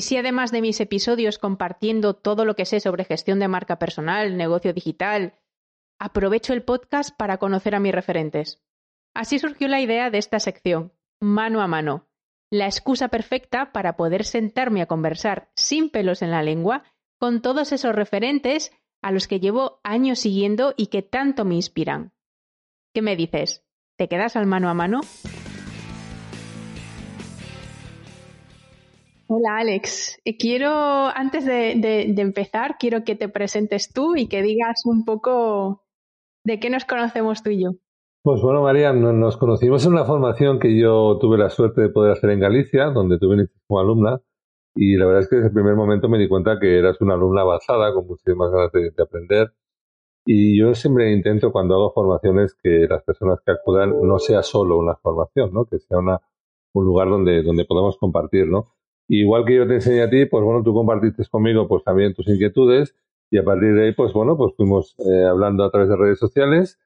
Y si además de mis episodios compartiendo todo lo que sé sobre gestión de marca personal, negocio digital, aprovecho el podcast para conocer a mis referentes. Así surgió la idea de esta sección, mano a mano, la excusa perfecta para poder sentarme a conversar sin pelos en la lengua con todos esos referentes a los que llevo años siguiendo y que tanto me inspiran. ¿Qué me dices? ¿Te quedas al mano a mano? Hola Alex, eh, quiero, antes de, empezar, quiero que te presentes tú y que digas un poco de qué nos conocemos tú y yo. Pues bueno, María, nos conocimos en una formación que yo tuve la suerte de poder hacer en Galicia, donde tuve como alumna, y la verdad es que desde el primer momento me di cuenta que eras una alumna avanzada, con muchísimas ganas de, aprender. Y yo siempre intento, cuando hago formaciones, que las personas que acudan no sea solo una formación, ¿no? que sea una, un lugar donde, donde podamos compartir. ¿no? Igual que yo te enseñé a ti, pues bueno, tú compartiste conmigo pues también tus inquietudes y a partir de ahí, pues bueno, pues fuimos eh, hablando a través de redes sociales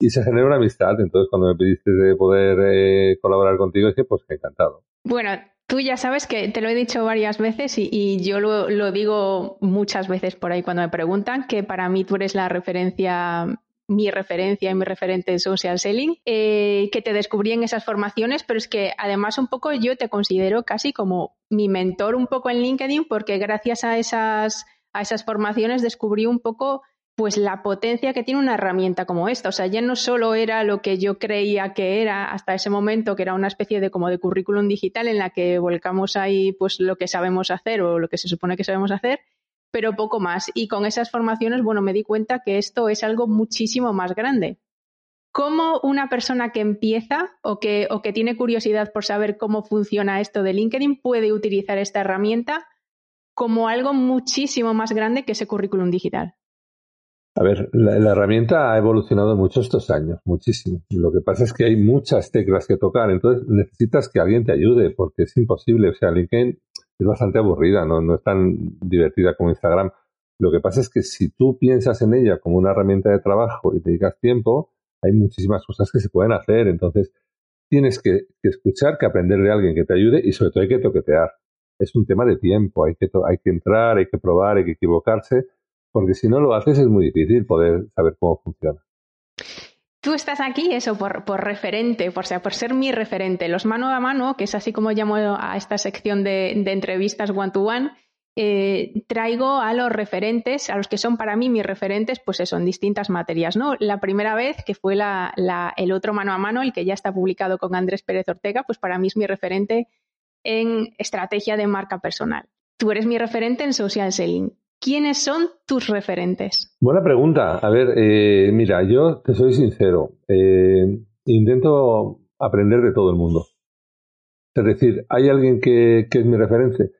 y se generó una amistad. Entonces, cuando me pediste de poder eh, colaborar contigo, dije, pues encantado. Bueno, tú ya sabes que te lo he dicho varias veces y, yo lo, digo muchas veces por ahí cuando me preguntan, que para mí tú eres la referencia mi referencia y mi referente en social selling, eh, que te descubrí en esas formaciones, pero es que además un poco yo te considero casi como mi mentor un poco en LinkedIn, porque gracias a esas, a esas formaciones descubrí un poco pues la potencia que tiene una herramienta como esta. O sea, ya no solo era lo que yo creía que era hasta ese momento, que era una especie de como de currículum digital en la que volcamos ahí pues lo que sabemos hacer o lo que se supone que sabemos hacer, pero poco más. Y con esas formaciones, bueno, me di cuenta que esto es algo muchísimo más grande. ¿Cómo una persona que empieza o que, o que tiene curiosidad por saber cómo funciona esto de LinkedIn puede utilizar esta herramienta como algo muchísimo más grande que ese currículum digital? A ver, la, herramienta ha evolucionado mucho estos años, muchísimo. Lo que pasa es que hay muchas teclas que tocar, entonces necesitas que alguien te ayude, porque es imposible. O sea, LinkedIn es bastante aburrida, no, no es tan divertida como Instagram. Lo que pasa es que si tú piensas en ella como una herramienta de trabajo y te dedicas tiempo, hay muchísimas cosas que se pueden hacer. Entonces, tienes que, escuchar, que aprender de alguien que te ayude y sobre todo hay que toquetear. Es un tema de tiempo, hay que, hay que entrar, hay que probar, hay que equivocarse porque si no lo haces es muy difícil poder saber cómo funciona. Tú estás aquí, eso, por, referente, por, sea, por ser mi referente. Los mano a mano, que es así como llamo a esta sección de, entrevistas one-to-one, eh, traigo a los referentes, a los que son para mí mis referentes, pues eso, en distintas materias, ¿no? La primera vez, que fue el otro mano a mano, el que ya está publicado con Andrés Pérez Ortega, pues para mí es mi referente en estrategia de marca personal. Tú eres mi referente en social selling. ¿Quiénes son tus referentes? Buena pregunta. A ver, eh, mira, yo te soy sincero. Eh, intento aprender de todo el mundo. Es decir, ¿hay alguien que, es mi referente?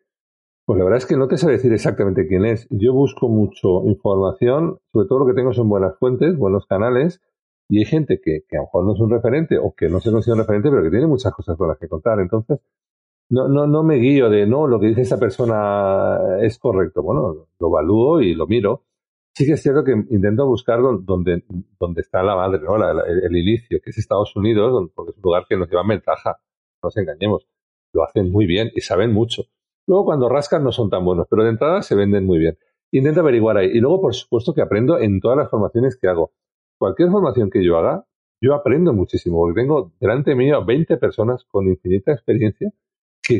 Pues la verdad es que no te sé decir exactamente quién es. Yo busco mucho información, sobre todo lo que tengo son buenas fuentes, buenos canales, y hay gente que, que a lo mejor no es un referente o que no se considera un referente, pero que tiene muchas cosas con las que contar. Entonces, no, no, no me guío de, no, lo que dice esta persona es correcto. Bueno, lo evalúo y lo miro. Sí que es cierto que intento buscar donde, donde está la madre, ¿no? el, inicio, que es Estados Unidos, porque es un lugar que nos lleva ventaja. No nos engañemos. Lo hacen muy bien y saben mucho. Luego, cuando rascan, no son tan buenos, pero de entrada se venden muy bien. Intento averiguar ahí. Y luego, por supuesto, que aprendo en todas las formaciones que hago. Cualquier formación que yo haga, yo aprendo muchísimo, porque tengo delante mío 20 personas con infinita experiencia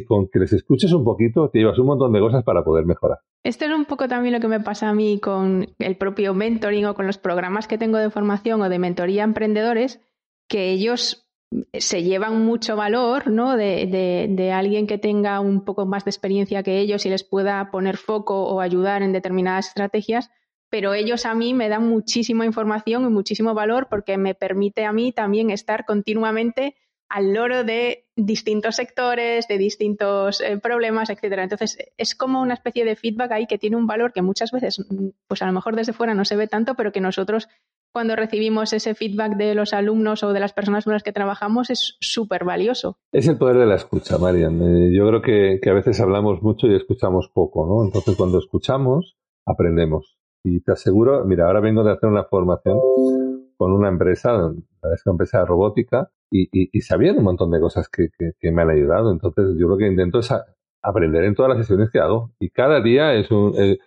con que les escuches un poquito te llevas un montón de cosas para poder mejorar. Esto es un poco también lo que me pasa a mí con el propio mentoring o con los programas que tengo de formación o de mentoría a emprendedores, que ellos se llevan mucho valor ¿no? de, de, de, alguien que tenga un poco más de experiencia que ellos y les pueda poner foco o ayudar en determinadas estrategias, pero ellos a mí me dan muchísima información y muchísimo valor porque me permite a mí también estar continuamente al loro de distintos sectores, de distintos eh, problemas, etcétera. Entonces, es como una especie de feedback ahí que tiene un valor que muchas veces, mm, pues a lo mejor desde fuera no se ve tanto, pero que nosotros cuando recibimos ese feedback de los alumnos o de las personas con las que trabajamos es súper valioso. Es el poder de la escucha, Marian. Eh, yo creo que, a veces hablamos mucho y escuchamos poco, ¿no? Entonces, cuando escuchamos, aprendemos. Y te aseguro, mira, ahora vengo de hacer una formación con una empresa, es una empresa de robótica, y, y, sabían un montón de cosas que, que, me han ayudado. Entonces, yo lo que intento es aprender en todas las sesiones que hago. Y cada día es un, eh,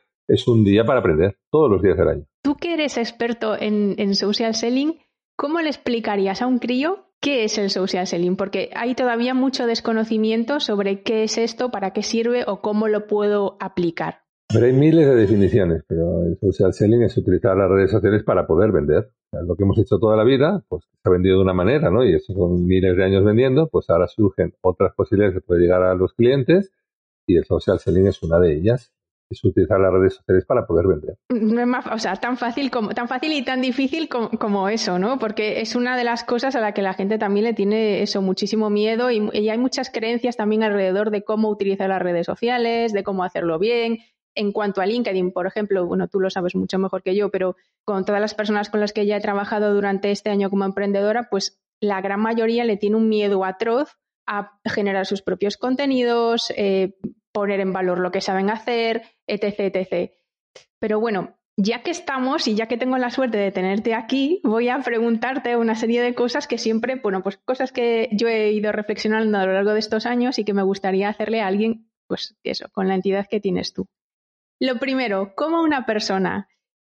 un día para aprender, todos los días del año. Tú que eres experto en, en social selling, ¿cómo le explicarías a un crío qué es el social selling? Porque hay todavía mucho desconocimiento sobre qué es esto, para qué sirve o cómo lo puedo aplicar. Pero hay miles de definiciones, pero el social selling es utilizar las redes sociales para poder vender. lo que hemos hecho toda la vida, pues se ha vendido de una manera, ¿no? Y eso son miles de años vendiendo, pues ahora surgen otras posibilidades de poder llegar a los clientes y el social selling es una de ellas es utilizar las redes sociales para poder vender. No es más, o sea, tan fácil como, tan fácil y tan difícil como, eso, ¿no? Porque es una de las cosas a la que la gente también le tiene eso, muchísimo miedo y, y, hay muchas creencias también alrededor de cómo utilizar las redes sociales, de cómo hacerlo bien. En cuanto a LinkedIn, por ejemplo, bueno, tú lo sabes mucho mejor que yo, pero con todas las personas con las que ya he trabajado durante este año como emprendedora, pues la gran mayoría le tiene un miedo atroz a generar sus propios contenidos, eh, poner en valor lo que saben hacer, etc, etc. Pero bueno, ya que estamos y ya que tengo la suerte de tenerte aquí, voy a preguntarte una serie de cosas que siempre, bueno, pues cosas que yo he ido reflexionando a lo largo de estos años y que me gustaría hacerle a alguien, pues eso, con la entidad que tienes tú. Lo primero, ¿cómo una persona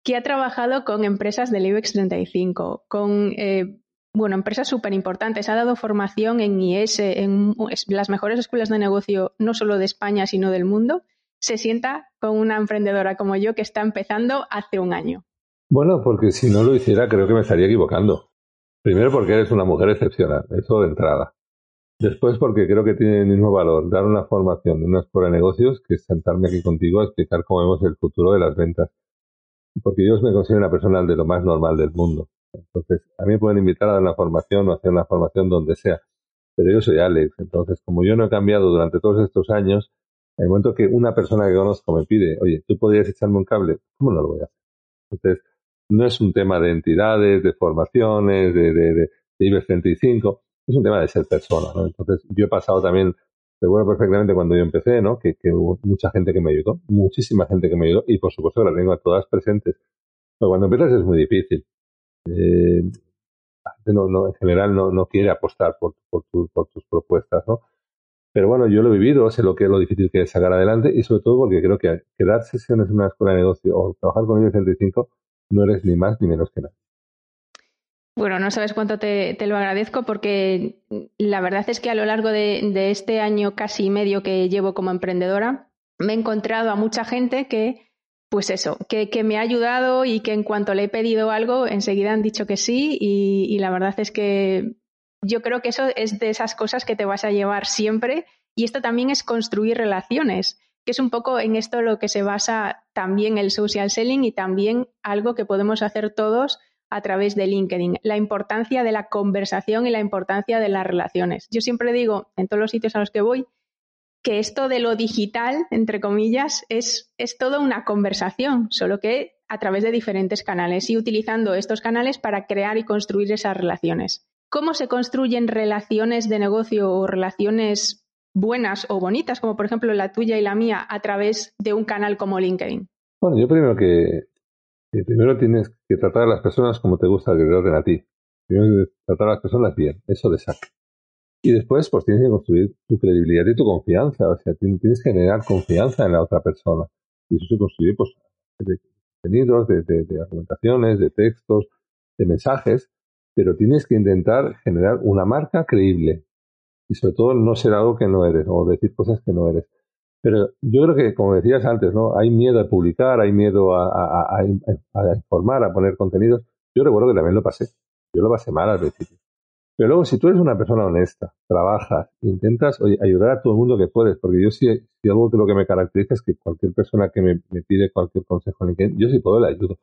que ha trabajado con empresas del IBEX 35, con eh, bueno, empresas súper importantes, ha dado formación en IES, en las mejores escuelas de negocio, no solo de España, sino del mundo, se sienta con una emprendedora como yo que está empezando hace un año? Bueno, porque si no lo hiciera creo que me estaría equivocando. Primero porque eres una mujer excepcional, eso de entrada. Después porque creo que tiene el mismo valor dar una formación de una escuela de negocios que sentarme aquí contigo a explicar cómo vemos el futuro de las ventas. Porque yo me considero una persona de lo más normal del mundo. Entonces, a mí me pueden invitar a dar una formación o hacer una formación donde sea. Pero yo soy Alex. Entonces, como yo no he cambiado durante todos estos años, en el momento que una persona que conozco me pide, oye, ¿tú podrías echarme un cable? ¿Cómo no lo voy a hacer? Entonces, no es un tema de entidades, de formaciones, de, de, de, IBEX 35, es un tema de ser persona, ¿no? Entonces, yo he pasado también, recuerdo perfectamente cuando yo empecé, ¿no? Que, que, hubo mucha gente que me ayudó, muchísima gente que me ayudó, y por supuesto la tengo a todas presentes. Pero cuando empiezas es muy difícil. Eh, no, no, en general no, no quiere apostar por, por, por tus propuestas, ¿no? Pero bueno, yo lo he vivido, sé lo que es lo difícil que es sacar adelante y sobre todo porque creo que, que dar sesiones en una escuela de negocio o trabajar con el 35 no eres ni más ni menos que nada. Bueno, no sabes cuánto te, lo agradezco porque la verdad es que a lo largo de, este año casi medio que llevo como emprendedora, me he encontrado a mucha gente que, pues eso, que, que, me ha ayudado y que en cuanto le he pedido algo, enseguida han dicho que sí y, y la verdad es que yo creo que eso es de esas cosas que te vas a llevar siempre y esto también es construir relaciones, que es un poco en esto lo que se basa también el social selling y también algo que podemos hacer todos a través de LinkedIn, la importancia de la conversación y la importancia de las relaciones. Yo siempre digo en todos los sitios a los que voy que esto de lo digital, entre comillas, es, es toda una conversación, solo que a través de diferentes canales y utilizando estos canales para crear y construir esas relaciones cómo se construyen relaciones de negocio o relaciones buenas o bonitas, como por ejemplo la tuya y la mía, a través de un canal como LinkedIn? Bueno, yo primero que, primero tienes que tratar a las personas como te gusta que te traten a ti. Primero tratar a las personas bien, eso de saque. Y después, pues tienes que construir tu credibilidad y tu confianza. O sea, tienes que generar confianza en la otra persona. Y eso se construye, pues, de contenidos, de argumentaciones, de textos, de mensajes pero tienes que intentar generar una marca creíble y sobre todo no ser algo que no eres o decir cosas que no eres. Pero yo creo que, como decías antes, ¿no? Hay miedo a publicar, hay miedo a, informar, a poner contenidos. Yo recuerdo que también lo pasé. Yo lo pasé mal al principio. Pero luego, si tú eres una persona honesta, trabajas, intentas ayudar a todo el mundo que puedes, porque yo sí, si algo de lo que me caracteriza es que cualquier persona que me, me pide cualquier consejo yo sí puedo le ayudo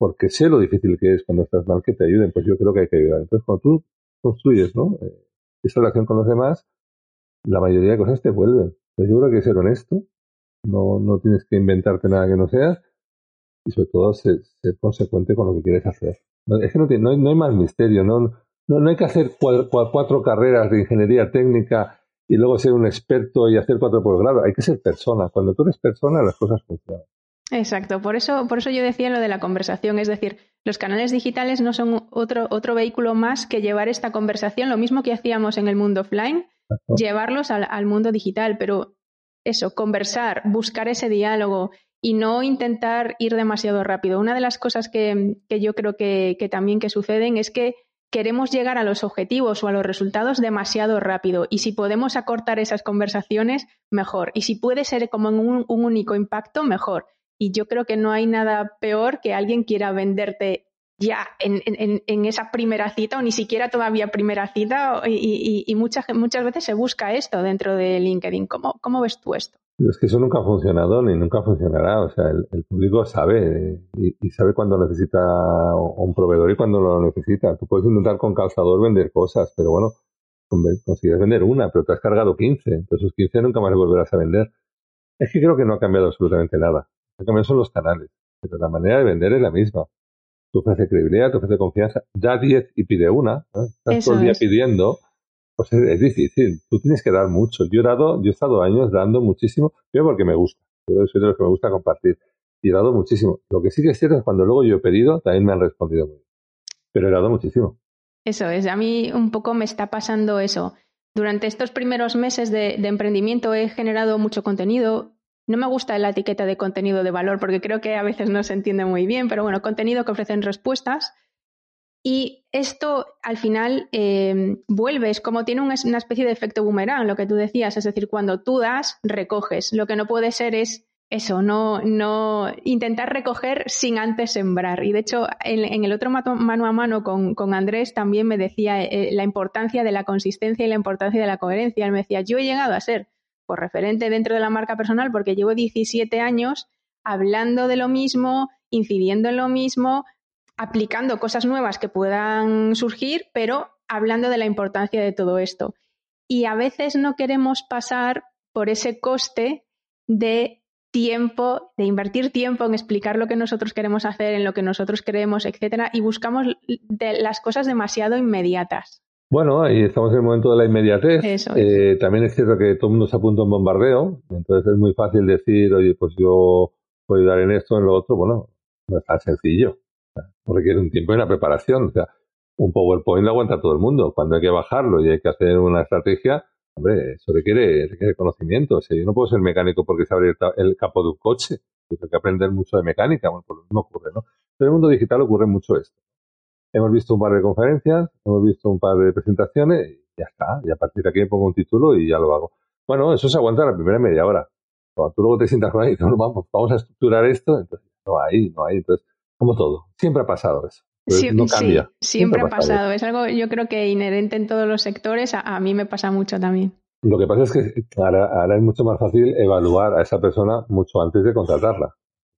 porque sé lo difícil que es cuando estás mal que te ayuden, pues yo creo que hay que ayudar. Entonces, cuando tú construyes ¿no? Eh, esa relación con los demás, la mayoría de cosas te vuelven. Entonces, yo creo que ser honesto, no, no tienes que inventarte nada que no seas y sobre todo ser, consecuente con lo que quieres hacer. Es que no, no, hay, no hay, más misterio, no, no, hay que hacer cuatro, carreras de ingeniería técnica y luego ser un experto y hacer cuatro posgrados. Hay que ser persona. Cuando tú eres persona, las cosas funcionan. Exacto, por eso, por eso yo decía lo de la conversación, es decir, los canales digitales no son otro, otro vehículo más que llevar esta conversación, lo mismo que hacíamos en el mundo offline, llevarlos al, mundo digital, pero eso, conversar, buscar ese diálogo y no intentar ir demasiado rápido. Una de las cosas que, yo creo que, que, también que suceden es que queremos llegar a los objetivos o a los resultados demasiado rápido y si podemos acortar esas conversaciones, mejor. Y si puede ser como en un, único impacto, mejor. Y yo creo que no hay nada peor que alguien quiera venderte ya en, esa primera cita o ni siquiera todavía primera cita y, muchas, muchas veces se busca esto dentro de LinkedIn. ¿Cómo, cómo ves tú esto? Es que eso nunca ha funcionado ni nunca funcionará. O sea, el, público sabe y, sabe cuándo necesita un proveedor y cuándo lo necesita. Tú puedes intentar con calzador vender cosas, pero bueno, consigues vender una, pero te has cargado 15. Entonces, esos 15 nunca más volverás a vender. Es que creo que no ha cambiado absolutamente nada. Lo que cambiado son los canales, pero la manera de vender es la misma. Tú ofreces credibilidad, te ofrece confianza, da 10 y pide una. Estás todo el día pidiendo pues es, difícil. Tú tienes que dar mucho. Yo he dado, yo he estado años dando muchísimo, yo porque me gusta. Yo soy de los que me gusta compartir. Y he dado muchísimo. Lo que sí que es cierto es cuando luego yo he pedido, también me han respondido muy bien. Pero he dado muchísimo. Eso es. A mí un poco me está pasando eso. Durante estos primeros meses de, de emprendimiento he generado mucho contenido. No me gusta la etiqueta de contenido de valor porque creo que a veces no se entiende muy bien, pero bueno, contenido que ofrecen respuestas y esto al final eh, vuelve, es como tiene una, especie de efecto boomerang, lo que tú decías, es decir, cuando tú das, recoges. Lo que no puede ser es eso, no, no intentar recoger sin antes sembrar. Y de hecho, en, el otro mano a mano con, con Andrés también me decía eh, la importancia de la consistencia y la importancia de la coherencia. Él me decía, yo he llegado a ser pues, referente dentro de la marca personal porque llevo 17 años hablando de lo mismo, incidiendo en lo mismo, aplicando cosas nuevas que puedan surgir, pero hablando de la importancia de todo esto. Y a veces no queremos pasar por ese coste de tiempo, de invertir tiempo en explicar lo que nosotros queremos hacer, en lo que nosotros creemos, etcétera, y buscamos las cosas demasiado inmediatas. Bueno, ahí estamos en el momento de la inmediatez. Eh, también es cierto que todo el mundo se apunta a un bombardeo, entonces es muy fácil decir, oye, pues yo puedo ayudar en esto, en lo otro. Bueno, no es tan sencillo requiere un tiempo y una preparación. O sea, un PowerPoint lo aguanta todo el mundo. Cuando hay que bajarlo y hay que hacer una estrategia, hombre, eso requiere, requiere conocimiento. O sea, yo no puedo ser mecánico porque saber el, el capo de un coche. Tengo que aprender mucho de mecánica. Bueno, pues lo mismo ocurre, ¿no? en el mundo digital ocurre mucho esto. Hemos visto un par de conferencias, hemos visto un par de presentaciones y ya está. Y a partir de aquí me pongo un título y ya lo hago. Bueno, eso se aguanta la primera media hora. Cuando tú luego te sientas con ahí, no, vamos, vamos a estructurar esto, entonces no hay, no hay. Entonces, como todo. Siempre ha pasado eso. no cambia. siempre, ha pasado. Es algo, yo creo que inherente en todos los sectores. A, mí me pasa mucho también. Lo que pasa es que ahora, es mucho más fácil evaluar a esa persona mucho antes de contratarla.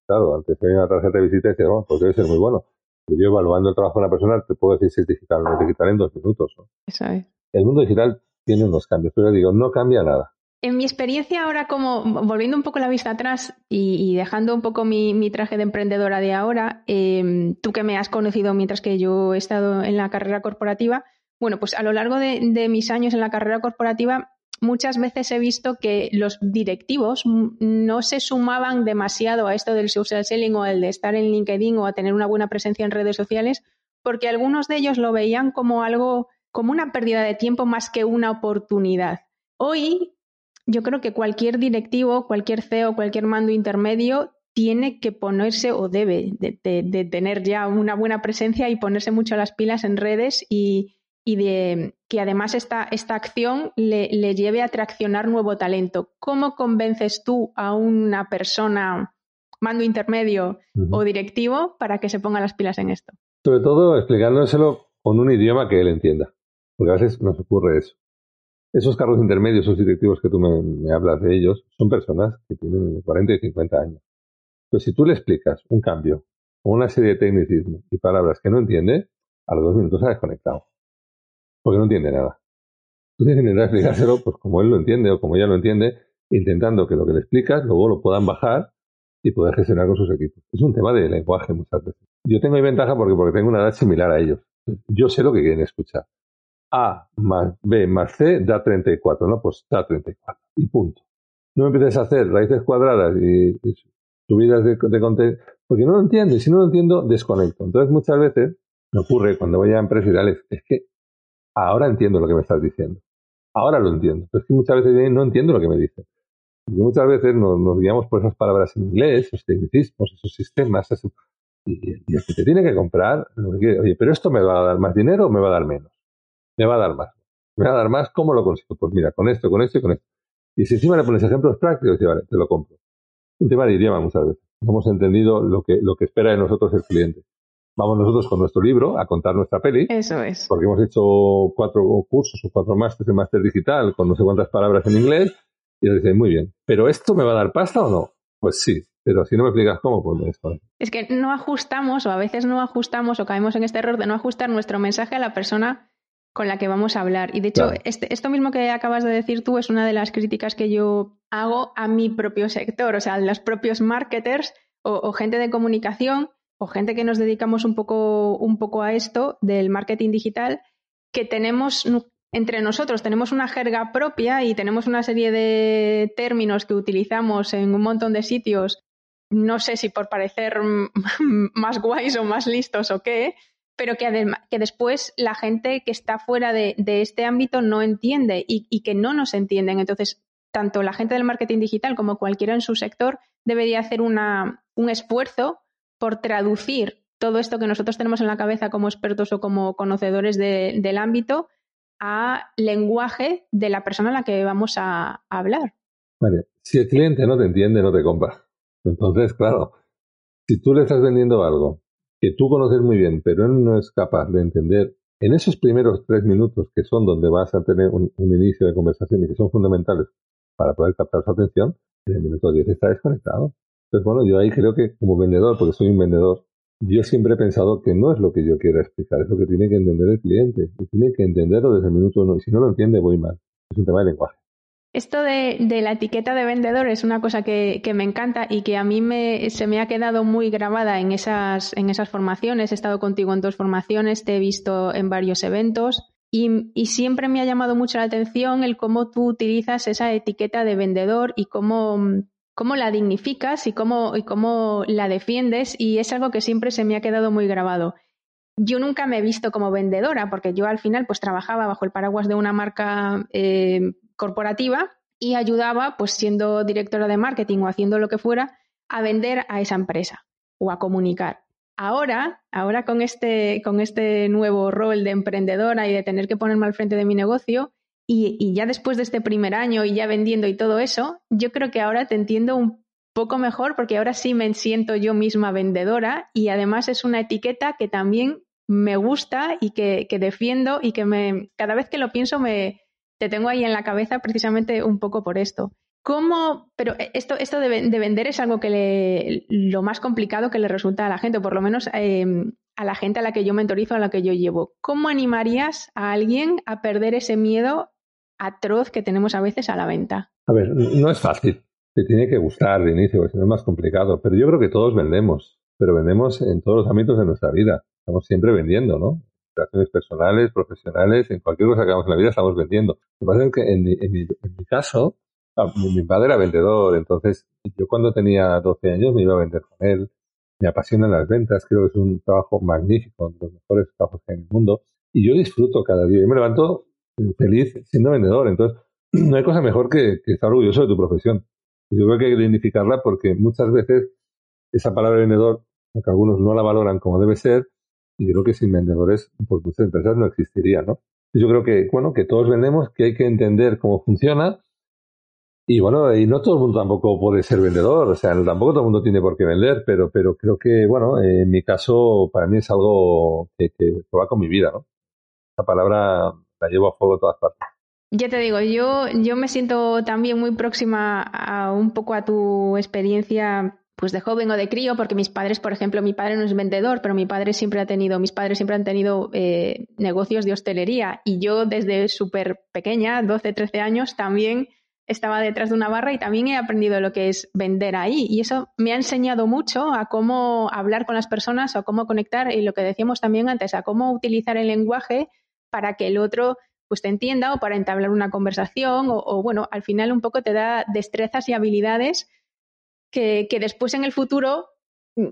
Claro, antes de una tarjeta de visita y decir, bueno, pues debe ser muy bueno. Yo evaluando el trabajo de una persona te puedo decir si es digital o no es digital en dos minutos. Eso es. El mundo digital tiene unos cambios, pero digo, no cambia nada. En mi experiencia ahora, como volviendo un poco la vista atrás y, dejando un poco mi, traje de emprendedora de ahora, em, tú que me has conocido mientras que yo he estado en la carrera corporativa, bueno, pues a lo largo de, mis años en la carrera corporativa, muchas veces he visto que los directivos no se sumaban demasiado a esto del social selling o el de estar en LinkedIn o a tener una buena presencia en redes sociales, porque algunos de ellos lo veían como algo, como una pérdida de tiempo más que una oportunidad. Hoy yo creo que cualquier directivo, cualquier CEO, cualquier mando intermedio tiene que ponerse o debe de, tener ya una buena presencia y ponerse mucho las pilas en redes y, de que además esta, esta acción le, lleve a traccionar nuevo talento. ¿Cómo convences tú a una persona, mando intermedio o directivo, para que se ponga las pilas en esto? Sobre todo explicándoselo con un idioma que él entienda, porque a veces nos ocurre eso. Esos cargos intermedios, esos directivos que tú me, hablas de ellos, son personas que tienen 40 y 50 años. Pues si tú le explicas un cambio o una serie de tecnicismos y palabras que no entiende, a los dos minutos se ha desconectado. Porque no entiende nada. Tú tienes que intentar explicárselo pues, como él lo entiende o como ella lo entiende, intentando que lo que le explicas luego lo puedan bajar y poder gestionar con sus equipos. Es un tema de lenguaje muchas veces. Yo tengo mi ventaja porque, porque tengo una edad similar a ellos. Yo sé lo que quieren escuchar. A más B más C da 34, ¿no? Pues da 34 y punto. No me empieces a hacer raíces cuadradas y, subidas de, contenido, porque no lo entiendo y si no lo entiendo, desconecto. Entonces muchas veces me ocurre cuando voy a empresas es que ahora entiendo lo que me estás diciendo. Ahora lo entiendo. Pero es que muchas veces no entiendo lo que me dices. Y muchas veces nos, guiamos por esas palabras en inglés, esos tecnicismos, esos sistemas, y, el que te tiene que comprar, oye, pero esto me va a dar más dinero o me va a dar menos. Me va a dar más. Me va a dar más, ¿cómo lo consigo? Pues mira, con esto, con esto y con esto. Y si encima le pones ejemplos prácticos, dice, vale, te lo compro. Un tema de idioma muchas veces. No hemos entendido lo que, lo que espera de nosotros el cliente. Vamos nosotros con nuestro libro a contar nuestra peli. Eso es. Porque hemos hecho cuatro cursos o cuatro másteres de máster digital con no sé cuántas palabras en inglés. Y le dicen, muy bien, ¿pero esto me va a dar pasta o no? Pues sí, pero si no me explicas cómo, pues me Es que no ajustamos, o a veces no ajustamos, o caemos en este error de no ajustar nuestro mensaje a la persona con la que vamos a hablar. Y de hecho, este, esto mismo que acabas de decir tú es una de las críticas que yo hago a mi propio sector, o sea, a los propios marketers o, gente de comunicación o gente que nos dedicamos un poco, un poco a esto del marketing digital, que tenemos entre nosotros, tenemos una jerga propia y tenemos una serie de términos que utilizamos en un montón de sitios, no sé si por parecer más guays o más listos o qué, pero que, que después la gente que está fuera de, este ámbito no entiende y, que no nos entienden. Entonces, tanto la gente del marketing digital como cualquiera en su sector debería hacer una, un esfuerzo por traducir todo esto que nosotros tenemos en la cabeza como expertos o como conocedores del ámbito a lenguaje de la persona a la que vamos a, hablar. Vale, si el cliente no te entiende, no te compra. Entonces, claro, si tú le estás vendiendo algo que tú conoces muy bien, pero él no es capaz de entender en esos primeros tres minutos, que son donde vas a tener un, inicio de conversación y que son fundamentales para poder captar su atención, en el minuto 10 está desconectado. Entonces, bueno, yo ahí creo que como vendedor, porque soy un vendedor, yo siempre he pensado que no es lo que yo quiero explicar, es lo que tiene que entender el cliente. Y tiene que entenderlo desde el minuto uno. Y si no lo entiende, voy mal. Es un tema de lenguaje. Esto de, la etiqueta de vendedor es una cosa que, me encanta y que a mí me, se me ha quedado muy grabada en esas, en esas formaciones. He estado contigo en dos formaciones, te he visto en varios eventos y, siempre me ha llamado mucho la atención el cómo tú utilizas esa etiqueta de vendedor y cómo, cómo la dignificas y cómo, y cómo la defiendes y es algo que siempre se me ha quedado muy grabado. Yo nunca me he visto como vendedora porque yo al final pues trabajaba bajo el paraguas de una marca eh, corporativa y ayudaba, pues siendo directora de marketing o haciendo lo que fuera, a vender a esa empresa o a comunicar. Ahora, ahora con este, con este nuevo rol de emprendedora y de tener que ponerme al frente de mi negocio, y, y, ya después de este primer año y ya vendiendo y todo eso, yo creo que ahora te entiendo un poco mejor porque ahora sí me siento yo misma vendedora y además es una etiqueta que también me gusta y que, que defiendo y que me, cada vez que lo pienso me, te tengo ahí en la cabeza precisamente un poco por esto. ¿Cómo? Pero esto, esto de, vender es algo que le, lo más complicado que le resulta a la gente, o por lo menos em, a la gente a la que yo mentorizo, a la que yo llevo. ¿Cómo animarías a alguien a perder ese miedo atroz que tenemos a veces a la venta? A ver, no es fácil. Te tiene que gustar de inicio, porque es más complicado. Pero yo creo que todos vendemos, pero vendemos en todos los ámbitos de nuestra vida. Estamos siempre vendiendo, ¿no? relaciones personales, profesionales, en cualquier cosa que hagamos en la vida estamos vendiendo. Lo que pasa es que en en en mi caso, ah, mi padre era vendedor, entonces yo cuando tenía 12 años me iba a vender con él. Me apasionan las ventas, creo que es un trabajo magnífico, uno de los mejores trabajos que hay en el mundo. Y yo disfruto cada día. Yo me levanto feliz siendo vendedor. Entonces, no hay cosa mejor que, que estar orgulloso de tu profesión. Yo creo que hay que identificarla porque muchas veces esa palabra vendedor, aunque algunos no la valoran como debe ser, y creo que sin vendedores, pues muchas empresas no existiría, ¿no? Yo creo que, bueno, que todos vendemos, que hay que entender cómo funciona. Y bueno, y no todo el mundo tampoco puede ser vendedor, o sea, tampoco todo el mundo tiene por qué vender, pero, pero creo que, bueno, en mi caso, para mí es algo que, que va con mi vida, ¿no? Esa palabra la llevo a fuego a todas partes. Ya te digo, yo, yo me siento también muy próxima a un poco a tu experiencia pues de joven o de crío, porque mis padres, por ejemplo, mi padre no es vendedor, pero mi padre siempre ha tenido, mis padres siempre han tenido eh, negocios de hostelería y yo desde súper pequeña, 12, 13 años, también estaba detrás de una barra y también he aprendido lo que es vender ahí y eso me ha enseñado mucho a cómo hablar con las personas o a cómo conectar y lo que decíamos también antes, a cómo utilizar el lenguaje para que el otro pues te entienda o para entablar una conversación o, bueno, al final un poco te da destrezas y habilidades que, después en el futuro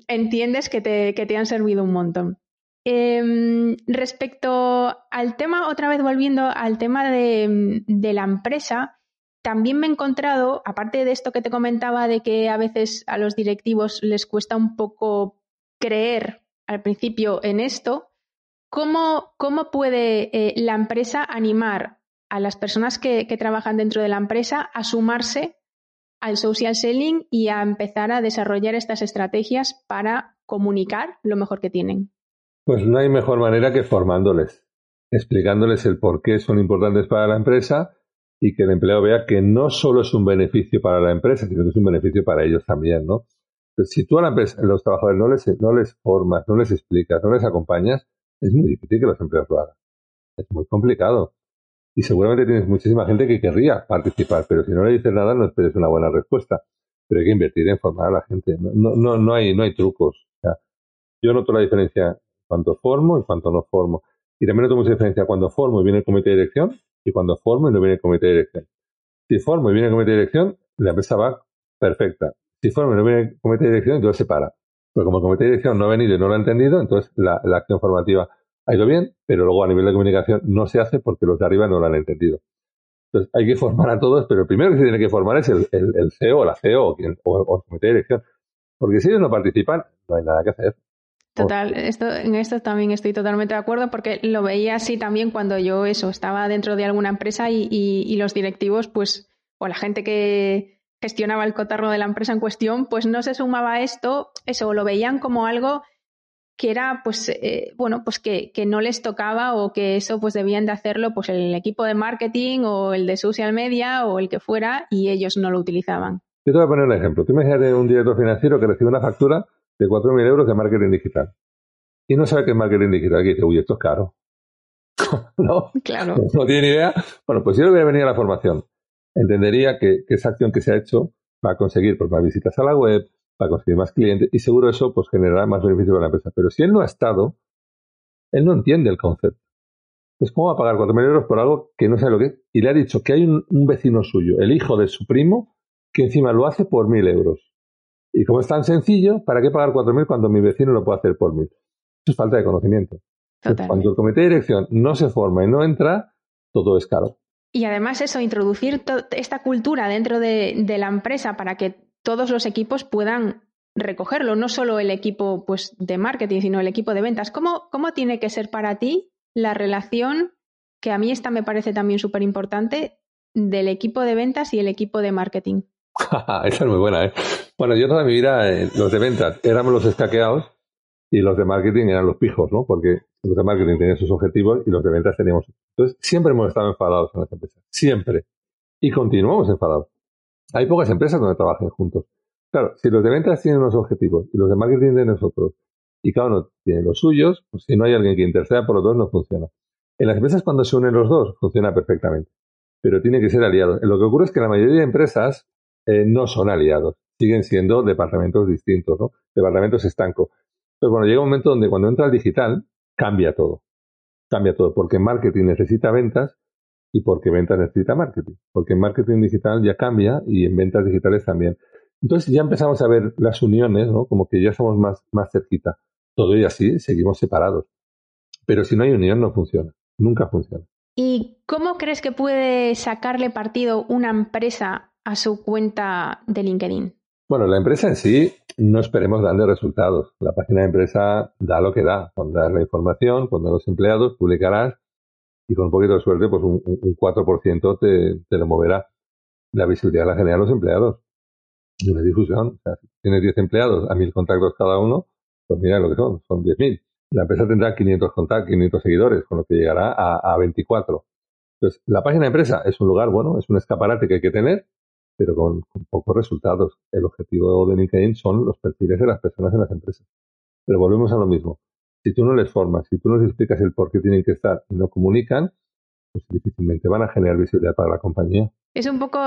entiendes que te, han servido un montón. Em, respecto al tema, otra vez volviendo al tema de, la empresa, también me he encontrado, aparte de esto que te comentaba de que a veces a los directivos les cuesta un poco creer al principio en esto, ¿cómo, cómo puede eh, la empresa animar a las personas que, trabajan dentro de la empresa a sumarse al social selling y a empezar a desarrollar estas estrategias para comunicar lo mejor que tienen? Pues no hay mejor manera que formándoles, explicándoles el por qué son importantes para la empresa y que el empleado vea que no solo es un beneficio para la empresa, sino que es un beneficio para ellos también, ¿no? si tú a la empresa, los trabajadores no les, no les formas, no les explicas, no les acompañas, es muy difícil que los empleados lo hagan. Es muy complicado. Y seguramente tienes muchísima gente que querría participar, pero si no le dices nada, no esperes una buena respuesta. Pero hay que invertir en formar a la gente. No, no, no, hay, no hay trucos. yo noto la diferencia cuando formo y cuando no formo. Y también noto mucha diferencia cuando formo y viene el comité de dirección y cuando formo y no viene el comité de dirección. Si formo y viene el comité de dirección, la empresa va perfecta. Si formo y no viene el comité de dirección, entonces se para. Pero como el comité de dirección no ha venido y no lo ha entendido, entonces la, acción formativa ha ido bien, pero luego a nivel de comunicación no se hace porque los de arriba no lo han entendido. Entonces hay que formar a todos, pero el primero que se tiene que formar es el, CEO o la CEO o, o, el comité de dirección. Porque si ellos no participan, no hay nada que hacer. Total, esto, en esto también estoy totalmente de acuerdo porque lo veía así también cuando yo eso, estaba dentro de alguna empresa y, y, los directivos, pues, o la gente que gestionaba el cotarro de la empresa en cuestión, pues no se sumaba a esto, eso, lo veían como algo que era, pues, eh, bueno, pues que, que, no les tocaba o que eso pues debían de hacerlo pues el equipo de marketing o el de social media o el que fuera y ellos no lo utilizaban. Yo te voy a poner un ejemplo. Tú imagínate un director financiero que recibe una factura de 4.000 euros de marketing digital. Y no sabe qué es marketing digital. Y dice, uy, esto es caro. ¿No? Claro. No tiene ni idea. Bueno, pues si yo hubiera venido a la formación, entendería que, esa acción que se ha hecho va a conseguir pues, más visitas a la web, va a conseguir más clientes y seguro eso pues generará más beneficio para la empresa. Pero si él no ha estado, él no entiende el concepto. Pues ¿cómo va a pagar 4.000 euros por algo que no sabe lo que es? Y le ha dicho que hay un, un vecino suyo, el hijo de su primo, que encima lo hace por 1.000 euros. Y como es tan sencillo, ¿para qué pagar 4.000 cuando mi vecino lo puede hacer por 1.000? Eso es falta de conocimiento. Cuando el comité de dirección no se forma y no entra, todo es caro. Y además eso, introducir esta cultura dentro de, la empresa para que todos los equipos puedan recogerlo, no solo el equipo pues, de marketing, sino el equipo de ventas. ¿Cómo, ¿Cómo tiene que ser para ti la relación, que a mí esta me parece también súper importante, del equipo de ventas y el equipo de marketing? Esa es muy buena, ¿eh? Bueno, yo toda mi vida, eh, los de ventas éramos los escaqueados y los de marketing eran los pijos, ¿no? Porque los de marketing tenían sus objetivos y los de ventas teníamos. Entonces, siempre hemos estado enfadados en las empresas. Siempre. Y continuamos enfadados. Hay pocas empresas donde trabajen juntos. Claro, si los de ventas tienen unos objetivos y los de marketing tienen nosotros y cada uno tiene los suyos, pues si no hay alguien que interceda por los dos, no funciona. En las empresas, cuando se unen los dos, funciona perfectamente. Pero tiene que ser aliado. Lo que ocurre es que la mayoría de empresas eh, no son aliados, siguen siendo departamentos distintos, ¿no? Departamentos estancos. Pero bueno, llega un momento donde cuando entra el digital, cambia todo. Cambia todo, porque marketing necesita ventas y porque ventas necesita marketing. Porque en marketing digital ya cambia y en ventas digitales también. Entonces ya empezamos a ver las uniones, ¿no? Como que ya estamos más, más cerquita. Todo y así seguimos separados. Pero si no hay unión no funciona. Nunca funciona. ¿Y cómo crees que puede sacarle partido una empresa a su cuenta de LinkedIn? Bueno, la empresa en sí no esperemos grandes resultados. La página de empresa da lo que da. Pondrás la información, pondrás los empleados, publicarás y con un poquito de suerte, pues un, 4% te, te, lo moverá. La visibilidad la generan los empleados. Y una difusión. Tienes 10 empleados a 1000 contactos cada uno, pues mira lo que son, son 10.000. La empresa tendrá 500 contactos, 500 seguidores, con lo que llegará a, a 24. Entonces, la página de empresa es un lugar, bueno, es un escaparate que hay que tener, pero con, pocos resultados. El objetivo de LinkedIn son los perfiles de las personas en las empresas. Pero volvemos a lo mismo. Si tú no les formas, si tú no les explicas el por qué tienen que estar y no comunican, pues difícilmente van a generar visibilidad para la compañía. Es un poco,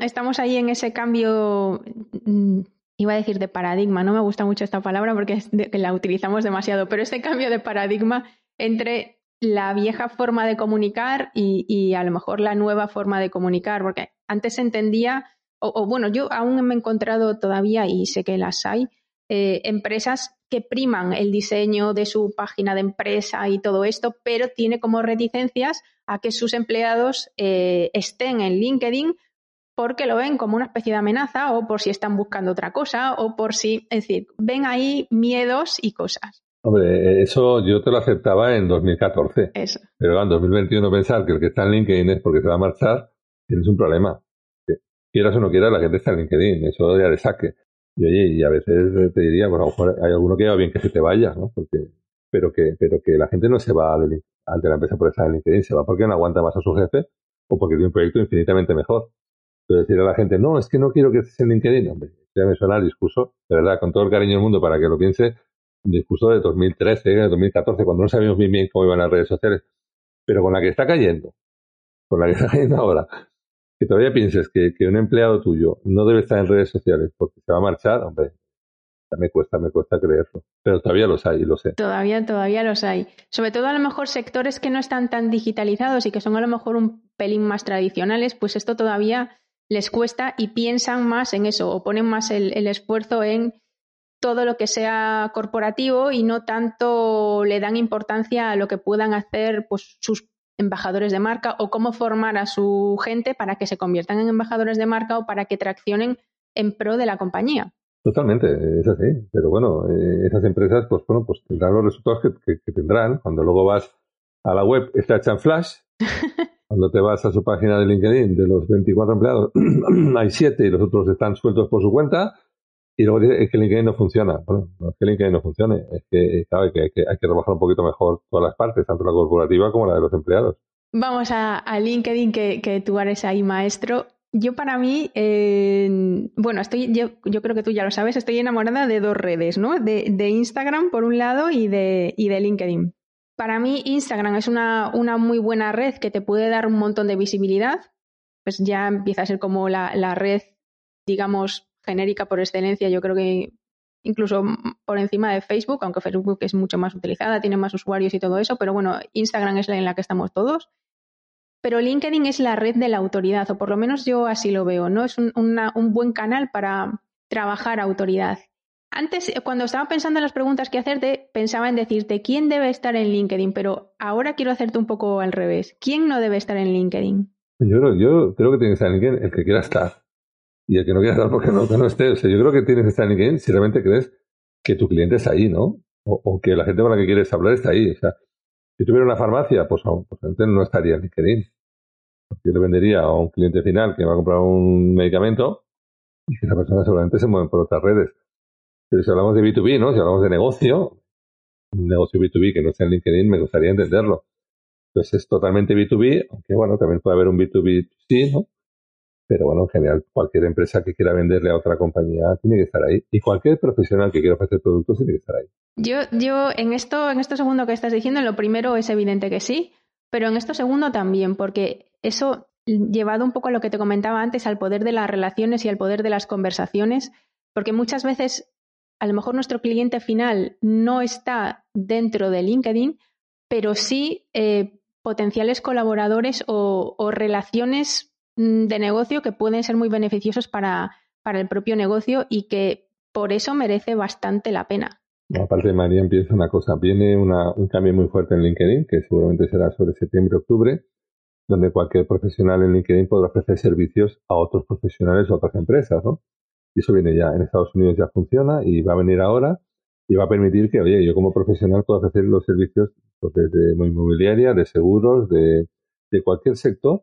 estamos ahí en ese cambio, mm, iba a decir de paradigma, no me gusta mucho esta palabra porque la utilizamos demasiado, pero este cambio de paradigma entre la vieja forma de comunicar y, y, a lo mejor la nueva forma de comunicar, porque antes se entendía o, bueno, yo aún me he encontrado todavía, y sé que las hay, eh, empresas que priman el diseño de su página de empresa y todo esto, pero tiene como reticencias a que sus empleados eh, estén en LinkedIn porque lo ven como una especie de amenaza o por si están buscando otra cosa o por si, es decir, ven ahí miedos y cosas. Hombre, eso yo te lo aceptaba en 2014. Eso. Pero en 2021 pensar que el que está en LinkedIn es porque se va a marchar, tienes un problema. Quieras o no quieras, la gente está en LinkedIn, eso ya le saque. Y oye, y a veces te diría, bueno, a lo mejor hay alguno que va bien que se te vaya, ¿no? Porque, pero que, pero que la gente no se va de, de la empresa por estar en LinkedIn, se va porque no aguanta más a su jefe o porque tiene un proyecto infinitamente mejor. Pero decir a la gente, no, es que no quiero que estés en LinkedIn, hombre, ya me suena el discurso, de verdad, con todo el cariño del mundo para que lo piense, un discurso de 2013, de 2014, cuando no sabíamos bien bien cómo iban las redes sociales, pero con la que está cayendo, con la que está cayendo ahora, que todavía pienses que, un empleado tuyo no debe estar en redes sociales porque se va a marchar, hombre, me cuesta, me cuesta creerlo. Pero todavía los hay, lo sé. Todavía, todavía los hay. Sobre todo a lo mejor sectores que no están tan digitalizados y que son a lo mejor un pelín más tradicionales, pues esto todavía les cuesta y piensan más en eso o ponen más el, esfuerzo en todo lo que sea corporativo y no tanto le dan importancia a lo que puedan hacer pues, sus embajadores de marca o cómo formar a su gente para que se conviertan en embajadores de marca o para que traccionen en pro de la compañía. Totalmente, es así. Pero bueno, eh, esas empresas, pues bueno, pues tendrán los resultados que, tendrán. Cuando luego vas a la web, está hecha en Flash. Cuando te vas a su página de LinkedIn, de los 24 empleados, hay 7 y los otros están sueltos por su cuenta. Y luego dice es que LinkedIn no funciona. Bueno, no es que LinkedIn no funcione, es que, claro, que, hay que trabajar un poquito mejor todas las partes, tanto la corporativa como la de los empleados. Vamos a, LinkedIn, que, tú eres ahí maestro. Yo para mí, bueno, estoy, yo, yo, creo que tú ya lo sabes, estoy enamorada de dos redes, ¿no? De, de Instagram por un lado y de, y de LinkedIn. Para mí Instagram es una, una, muy buena red que te puede dar un montón de visibilidad, pues ya empieza a ser como la, la red, digamos, genérica por excelencia, yo creo que incluso por encima de Facebook, aunque Facebook es mucho más utilizada, tiene más usuarios y todo eso, pero bueno, Instagram es la en la que estamos todos. Pero LinkedIn es la red de la autoridad, o por lo menos yo así lo veo, ¿no? Es un, buen canal para trabajar autoridad. Antes, eh, cuando estaba pensando en las preguntas que hacerte, pensaba en decirte quién debe estar en LinkedIn, pero ahora quiero hacerte un poco al revés. ¿Quién no debe estar en LinkedIn? Yo, yo creo que tiene que estar en LinkedIn el que quiera estar. Y el que no quiera estar porque no, que esté. O sea, yo creo que tienes que estar en LinkedIn si realmente crees que tu cliente está ahí, ¿no? O, que la gente con la que quieres hablar está ahí. O sea, si tuviera una farmacia, pues, pues no estaría en LinkedIn. Yo le vendería a un cliente final que va a comprar un medicamento y que esa persona seguramente se mueve por otras redes. Pero si hablamos de B2B, ¿no? Si hablamos de negocio, un negocio B2B que no sea en LinkedIn, me gustaría entenderlo. Entonces es totalmente B2B, aunque bueno, también puede haber un B2B, ¿no? Pero bueno, en general, cualquier empresa que quiera venderle a otra compañía tiene que estar ahí. Y cualquier profesional que quiera ofrecer productos tiene que estar ahí. Yo, yo en esto, en esto segundo que estás diciendo, lo primero es evidente que sí, pero en esto segundo también, porque eso llevado un poco a lo que te comentaba antes, al poder de las relaciones y al poder de las conversaciones, porque muchas veces a lo mejor nuestro cliente final no está dentro de LinkedIn, pero sí eh, potenciales colaboradores o, relaciones de negocio que pueden ser muy beneficiosos para, para el propio negocio y que por eso merece bastante la pena. Aparte, María, empieza una cosa. Viene un cambio muy fuerte en LinkedIn, que seguramente será sobre septiembre-octubre, donde cualquier profesional en LinkedIn podrá ofrecer servicios a otros profesionales o otras empresas, ¿no? Y eso viene ya. En Estados Unidos ya funciona y va a venir ahora y va a permitir que, oye, yo como profesional puedo ofrecer los servicios pues, desde inmobiliaria, de seguros, de, de cualquier sector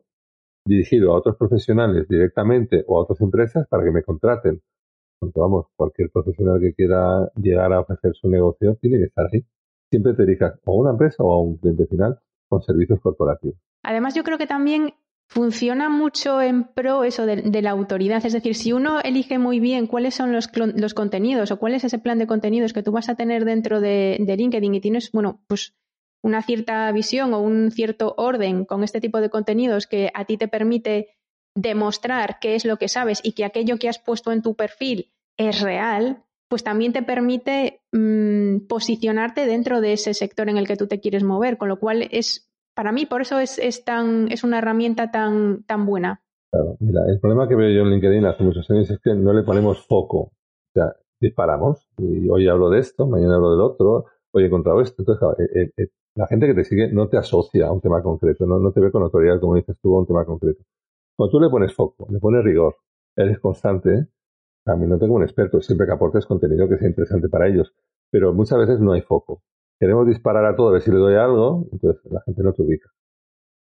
dirigido a otros profesionales directamente o a otras empresas para que me contraten. Porque vamos, cualquier profesional que quiera llegar a ofrecer su negocio tiene que estar ahí. Siempre te dedicas o a una empresa o a un cliente final con servicios corporativos. Además, yo creo que también funciona mucho en pro eso de, la autoridad. Es decir, si uno elige muy bien cuáles son los, los, contenidos o cuál es ese plan de contenidos que tú vas a tener dentro de, de LinkedIn y tienes, bueno, pues una cierta visión o un cierto orden con este tipo de contenidos que a ti te permite demostrar qué es lo que sabes y que aquello que has puesto en tu perfil es real, pues también te permite mm, posicionarte dentro de ese sector en el que tú te quieres mover, con lo cual es, para mí, por eso es, es, tan, es una herramienta tan, tan buena. Claro, mira, el problema que veo yo en LinkedIn hace muchos años es que no le ponemos foco. O sea, disparamos y hoy hablo de esto, mañana hablo del otro, hoy he encontrado esto. Entonces, claro, la gente que te sigue no te asocia a un tema concreto, no, te ve con autoridad, como dices tú, a un tema concreto. Cuando tú le pones foco, le pones rigor, eres constante, también no tengo un experto, siempre que aportes contenido que sea interesante para ellos, pero muchas veces no hay foco. Queremos disparar a todo a ver si le doy algo, entonces la gente no te ubica.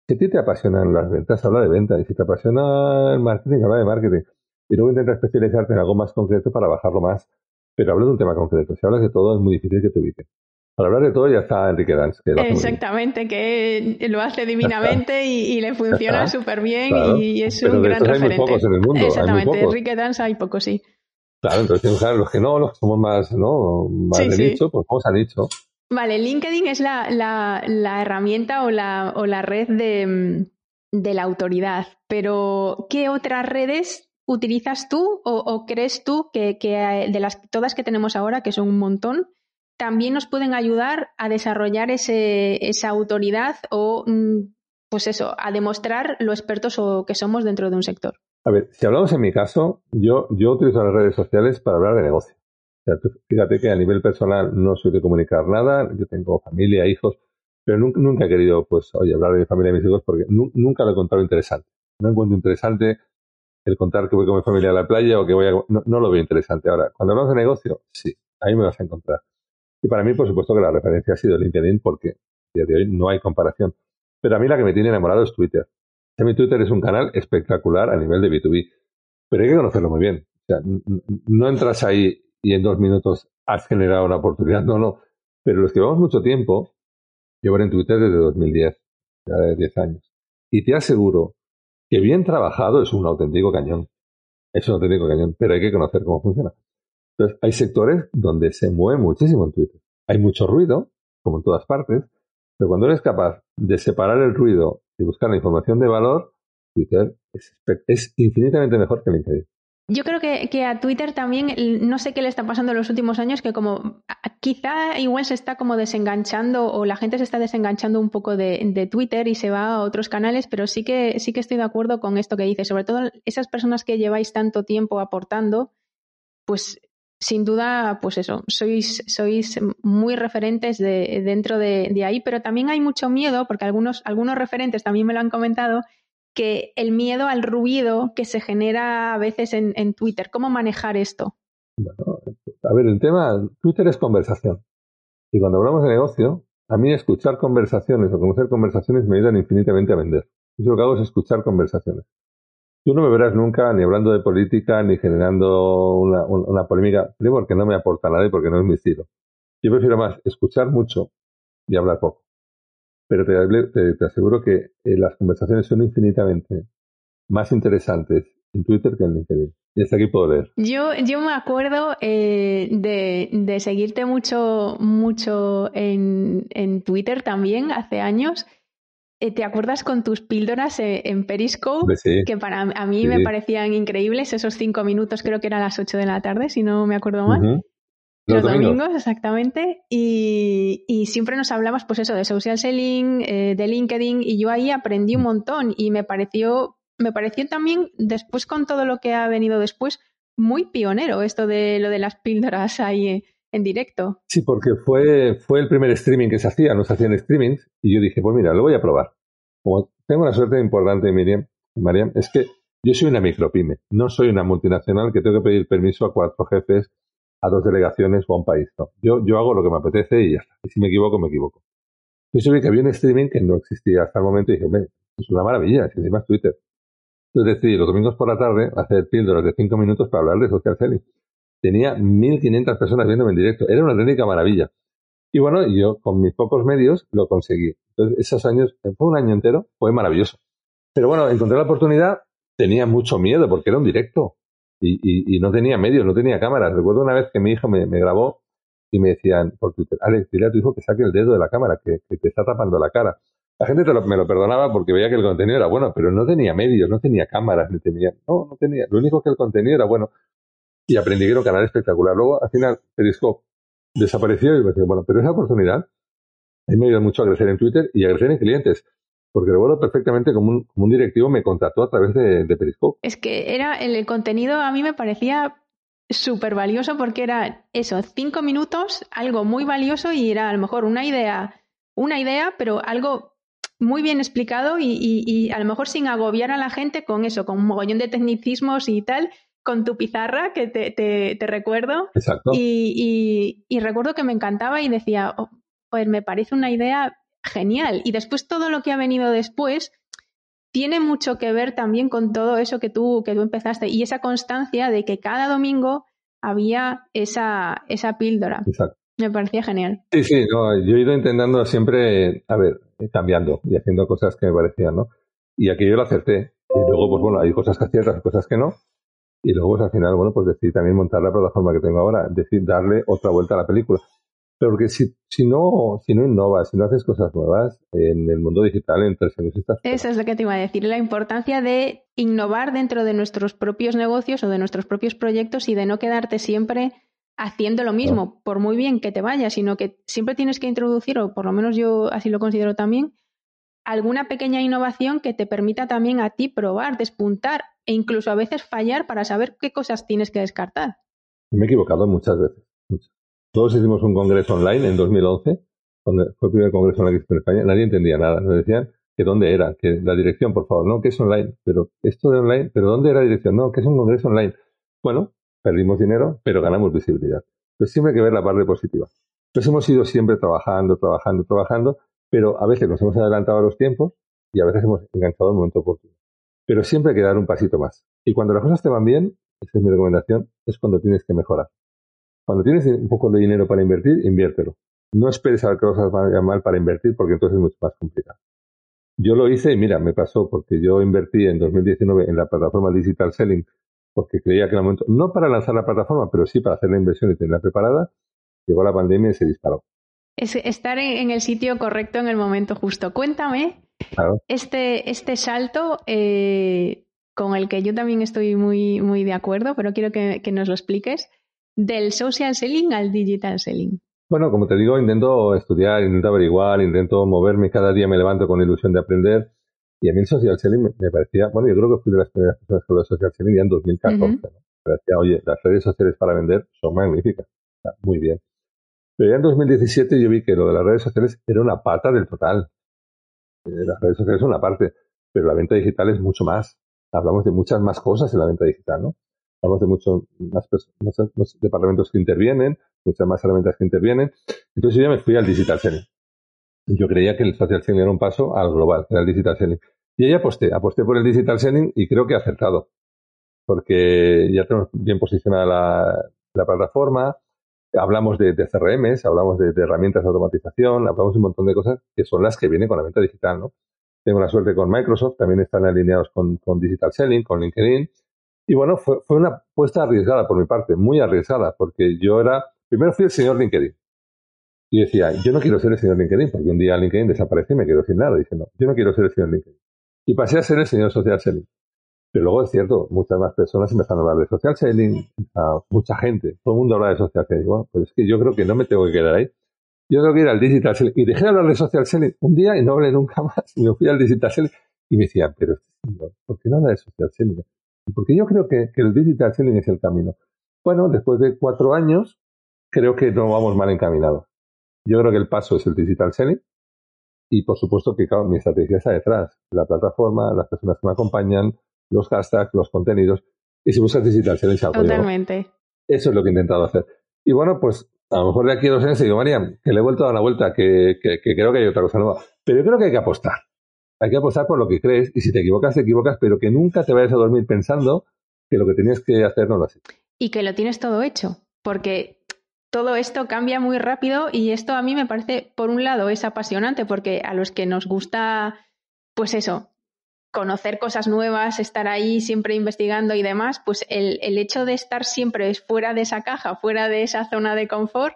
Si a ti te apasionan las ventas, habla de ventas. Y si te apasiona el marketing, habla de marketing. Y luego intenta especializarte en algo más concreto para bajarlo más. Pero habla de un tema concreto. Si hablas de todo, es muy difícil que te ubiquen. Para hablar de todo ya está Enrique Dance. Exactamente, que lo hace divinamente y, le funciona súper bien y es un gran referente. Hay muy pocos en el mundo. Exactamente, Enrique Dance hay pocos, sí. Claro, entonces los que no, los que somos más, ¿no? más de nicho, pues vamos a nicho. Vale, LinkedIn es la, la, herramienta o la, o la red de, de, la autoridad, pero ¿qué otras redes utilizas tú o, crees tú que, que, de las todas que tenemos ahora, que son un montón, también nos pueden ayudar a desarrollar ese, esa autoridad o, mm, pues eso, a demostrar lo expertos o que somos dentro de un sector? A ver, si hablamos en mi caso, yo, yo utilizo las redes sociales para hablar de negocio fíjate que a nivel personal no soy de comunicar nada, yo tengo familia, hijos, pero nunca, he querido, pues, oye, hablar de mi familia y mis hijos porque nunca lo he encontrado interesante. No encuentro interesante el contar que voy con mi familia a la playa o que voy a... No, lo veo interesante. Ahora, cuando hablamos de negocio, sí, ahí me vas a encontrar. Y para mí, por supuesto, que la referencia ha sido LinkedIn porque a día de hoy no hay comparación. Pero a mí la que me tiene enamorado es Twitter. mi Twitter es un canal espectacular a nivel de B2B, pero hay que conocerlo muy bien. O sea, no entras ahí y en dos minutos has generado una oportunidad. No, no. Pero los que llevamos mucho tiempo, llevo en Twitter desde 2010, ya de 10 años. Y te aseguro que bien trabajado es un auténtico cañón. Es un auténtico cañón, pero hay que conocer cómo funciona. Entonces, hay sectores donde se mueve muchísimo en Twitter. Hay mucho ruido, como en todas partes, pero cuando eres capaz de separar el ruido y buscar la información de valor, Twitter es, infinitamente mejor que LinkedIn. Yo creo que, a Twitter también, no sé qué le está pasando en los últimos años, que como quizá igual se está como desenganchando o la gente se está desenganchando un poco de, Twitter y se va a otros canales, pero sí que, sí que estoy de acuerdo con esto que dices, sobre todo esas personas que lleváis tanto tiempo aportando, pues sin duda, pues eso, sois, sois muy referentes de, dentro de, ahí, pero también hay mucho miedo, porque algunos, algunos referentes también me lo han comentado, que el miedo al ruido que se genera a veces en, Twitter. ¿Cómo manejar esto? Bueno, a ver, el tema, Twitter es conversación. Y cuando hablamos de negocio, a mí escuchar conversaciones o conocer conversaciones me ayudan infinitamente a vender. Yo lo que hago es escuchar conversaciones. Tú no me verás nunca ni hablando de política ni generando una, polémica, primero porque no me aporta nada y porque no es mi estilo. Yo prefiero más escuchar mucho y hablar poco pero te, aseguro que eh, las conversaciones son infinitamente más interesantes en Twitter que en LinkedIn. Y hasta aquí puedo leer. Yo, yo me acuerdo eh, de, seguirte mucho, mucho en, Twitter también hace años. Eh, ¿Te acuerdas con tus píldoras en Periscope? Que para a mí me parecían increíbles esos cinco minutos, creo que eran las ocho de la tarde, si no me acuerdo mal. Los, domingos. exactamente. Y, siempre nos hablabas, pues eso, de social selling, eh, de LinkedIn, y yo ahí aprendí un montón y me pareció, me pareció también, después con todo lo que ha venido después, muy pionero esto de lo de las píldoras ahí en directo. Sí, porque fue, fue el primer streaming que se hacía, no se hacían streamings, y yo dije, pues mira, lo voy a probar. Como tengo una suerte importante, Miriam, Mariam, es que yo soy una micropyme, no soy una multinacional que tengo que pedir permiso a cuatro jefes a dos delegaciones o a un país. Yo, yo hago lo que me apetece y ya está. Y si me equivoco, me equivoco. Yo vi que había un streaming que no existía hasta el momento y dije, hombre, es una maravilla, si encima es Twitter. Entonces decidí los domingos por la tarde hacer píldoras de cinco minutos para hablar de social selling. Tenía 1.500 personas viéndome en directo. Era una técnica maravilla. Y bueno, yo con mis pocos medios lo conseguí. Entonces esos años, fue un año entero, fue maravilloso. Pero bueno, encontré la oportunidad, tenía mucho miedo porque era un directo y, no tenía medios, no tenía cámaras. Recuerdo una vez que mi hijo me, grabó y me decían por Twitter, Alex, dile a tu hijo que saque el dedo de la cámara, que, te está tapando la cara. La gente me lo perdonaba porque veía que el contenido era bueno, pero no tenía medios, no tenía cámaras, no tenía. Lo único que el contenido era bueno. Y aprendí que era un canal espectacular. Luego, al final, Periscope desapareció y me dije, bueno, pero esa oportunidad a mí me ayudó mucho a crecer en Twitter y a crecer en clientes porque recuerdo perfectamente como un, un, directivo me contrató a través de, Periscope. Es que era el, contenido a mí me parecía súper valioso porque era eso, cinco minutos, algo muy valioso y era a lo mejor una idea, una idea, pero algo muy bien explicado y, a lo mejor sin agobiar a la gente con eso, con un mogollón de tecnicismos y tal, con tu pizarra, que te, recuerdo. Exacto. Y, recuerdo que me encantaba y decía, oh, pues me parece una idea genial. Y después todo lo que ha venido después tiene mucho que ver también con todo eso que tú, que tú empezaste y esa constancia de que cada domingo había esa, esa píldora. Exacto. Me parecía genial. Sí, sí, yo he ido intentando siempre, a ver, cambiando y haciendo cosas que me parecían, ¿no? Y aquello lo acerté. Y luego, pues bueno, hay cosas que aciertas y cosas que no. Y luego, pues al final, bueno, pues decidí también montar la plataforma que tengo ahora, decir, darle otra vuelta a la película. Pero porque si, si, no, si no innovas, si no haces cosas nuevas en el mundo digital, en tres años estás. Eso es lo que te iba a decir, la importancia de innovar dentro de nuestros propios negocios o de nuestros propios proyectos y de no quedarte siempre haciendo lo mismo, por muy bien que te vaya, sino que siempre tienes que introducir, o por lo menos yo así lo considero también, alguna pequeña innovación que te permita también a ti probar, despuntar e incluso a veces fallar para saber qué cosas tienes que descartar. Me he equivocado muchas veces. Todos hicimos un congreso online en 2011, cuando fue el primer congreso online que en España, nadie entendía nada. Nos decían que dónde era, que la dirección, por favor, no, que es online, pero esto de online, pero ¿dónde era la dirección? No, que es un congreso online. Bueno, perdimos dinero, pero ganamos visibilidad. Entonces siempre hay que ver la parte positiva. Entonces hemos ido siempre trabajando, trabajando, trabajando, pero a veces nos hemos adelantado a los tiempos y a veces hemos enganchado el momento oportuno. Pero siempre hay que dar un pasito más. Y cuando las cosas te van bien, esa es mi recomendación, es cuando tienes que mejorar. Cuando tienes un poco de dinero para invertir, inviértelo. No esperes a que las cosas van mal para invertir porque entonces es mucho más complicado. Yo lo hice y mira, me pasó porque yo invertí en 2019 en la plataforma Digital Selling porque creía que era el momento, no para lanzar la plataforma, pero sí para hacer la inversión y tenerla preparada, llegó la pandemia y se disparó. Es estar en, el sitio correcto en el momento justo. Cuéntame este, este salto eh, con el que yo también estoy muy, muy de acuerdo, pero quiero que, que nos lo expliques, del social selling al digital selling. Bueno, como te digo, intento estudiar, intento averiguar, intento moverme, cada día me levanto con ilusión de aprender y a mí el social selling me, parecía, bueno, yo creo que fui de las primeras personas que lo de social selling ya en 2014. Me parecía, oye, las redes sociales para vender son magníficas. muy bien. Pero ya en 2017 yo vi que lo de las redes sociales era una pata del total. Eh, las redes sociales son una parte, pero la venta digital es mucho más. Hablamos de muchas más cosas en la venta digital, ¿no? Hablamos de muchos más, muchos departamentos que intervienen, muchas más herramientas que intervienen. Entonces yo ya me fui al digital selling yo creía que el social selling era un paso al global, era el digital selling. Y ahí aposté, aposté por el digital selling y creo que he acertado. Porque ya tenemos bien posicionada la, plataforma, hablamos de, CRMs, hablamos de, herramientas de automatización, hablamos de un montón de cosas que son las que vienen con la venta digital, ¿no? Tengo la suerte con Microsoft, también están alineados con, con Digital Selling, con LinkedIn. Y bueno, fue, fue una apuesta arriesgada por mi parte, muy arriesgada, porque yo era, primero fui el señor LinkedIn. Y decía, yo no quiero ser el señor LinkedIn, porque un día LinkedIn desaparece y me quedo sin nada. Dice, no, yo no quiero ser el señor LinkedIn. Y pasé a ser el señor social selling. Pero luego es cierto, muchas más personas empezaron a hablar de social selling, a mucha gente, todo el mundo habla de social selling. Bueno, pero es que yo creo que no me tengo que quedar ahí. Yo tengo que ir al digital selling. Y dejé de hablar de social selling un día y no hablé nunca más. Y me fui al digital selling y me decían, pero este ¿por qué no habla de social selling? Porque yo creo que, el digital selling es el camino. Bueno, después de cuatro años, creo que no vamos mal encaminados. Yo creo que el paso es el digital selling y por supuesto que mi estrategia está detrás. La plataforma, las personas que me acompañan, los hashtags, los contenidos. Y si buscas digital selling, Totalmente. Eso es lo que he intentado hacer. Y bueno, pues a lo mejor de aquí a dos años digo, María, que le he vuelto a dar una vuelta, que, que, creo que hay otra cosa nueva. Pero yo creo que hay que apostar. Hay que apostar por lo que crees y si te equivocas, te equivocas, pero que nunca te vayas a dormir pensando que lo que tenías que hacer no lo has hecho. Y que lo tienes todo hecho, porque todo esto cambia muy rápido y esto a mí me parece, por un lado, es apasionante porque a los que nos gusta, pues eso, conocer cosas nuevas, estar ahí siempre investigando y demás, pues el, hecho de estar siempre fuera de esa caja, fuera de esa zona de confort,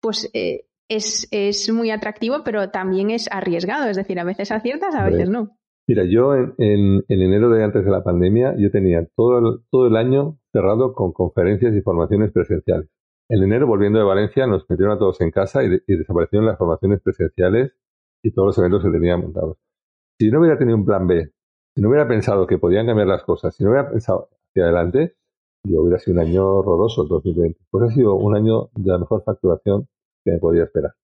pues eh, es, es, muy atractivo, pero también es arriesgado. Es decir, a veces aciertas, a veces no. Mira, yo en, en, enero de antes de la pandemia, yo tenía todo el, todo el año cerrado con conferencias y formaciones presenciales. En enero, volviendo de Valencia, nos metieron a todos en casa y, desaparecieron las formaciones presenciales y todos los eventos que tenían montados. Si no hubiera tenido un plan B, si no hubiera pensado que podían cambiar las cosas, si no hubiera pensado hacia adelante, yo hubiera sido un año horroroso el 2020. Pues ha sido un año de la mejor facturación que me podía esperar.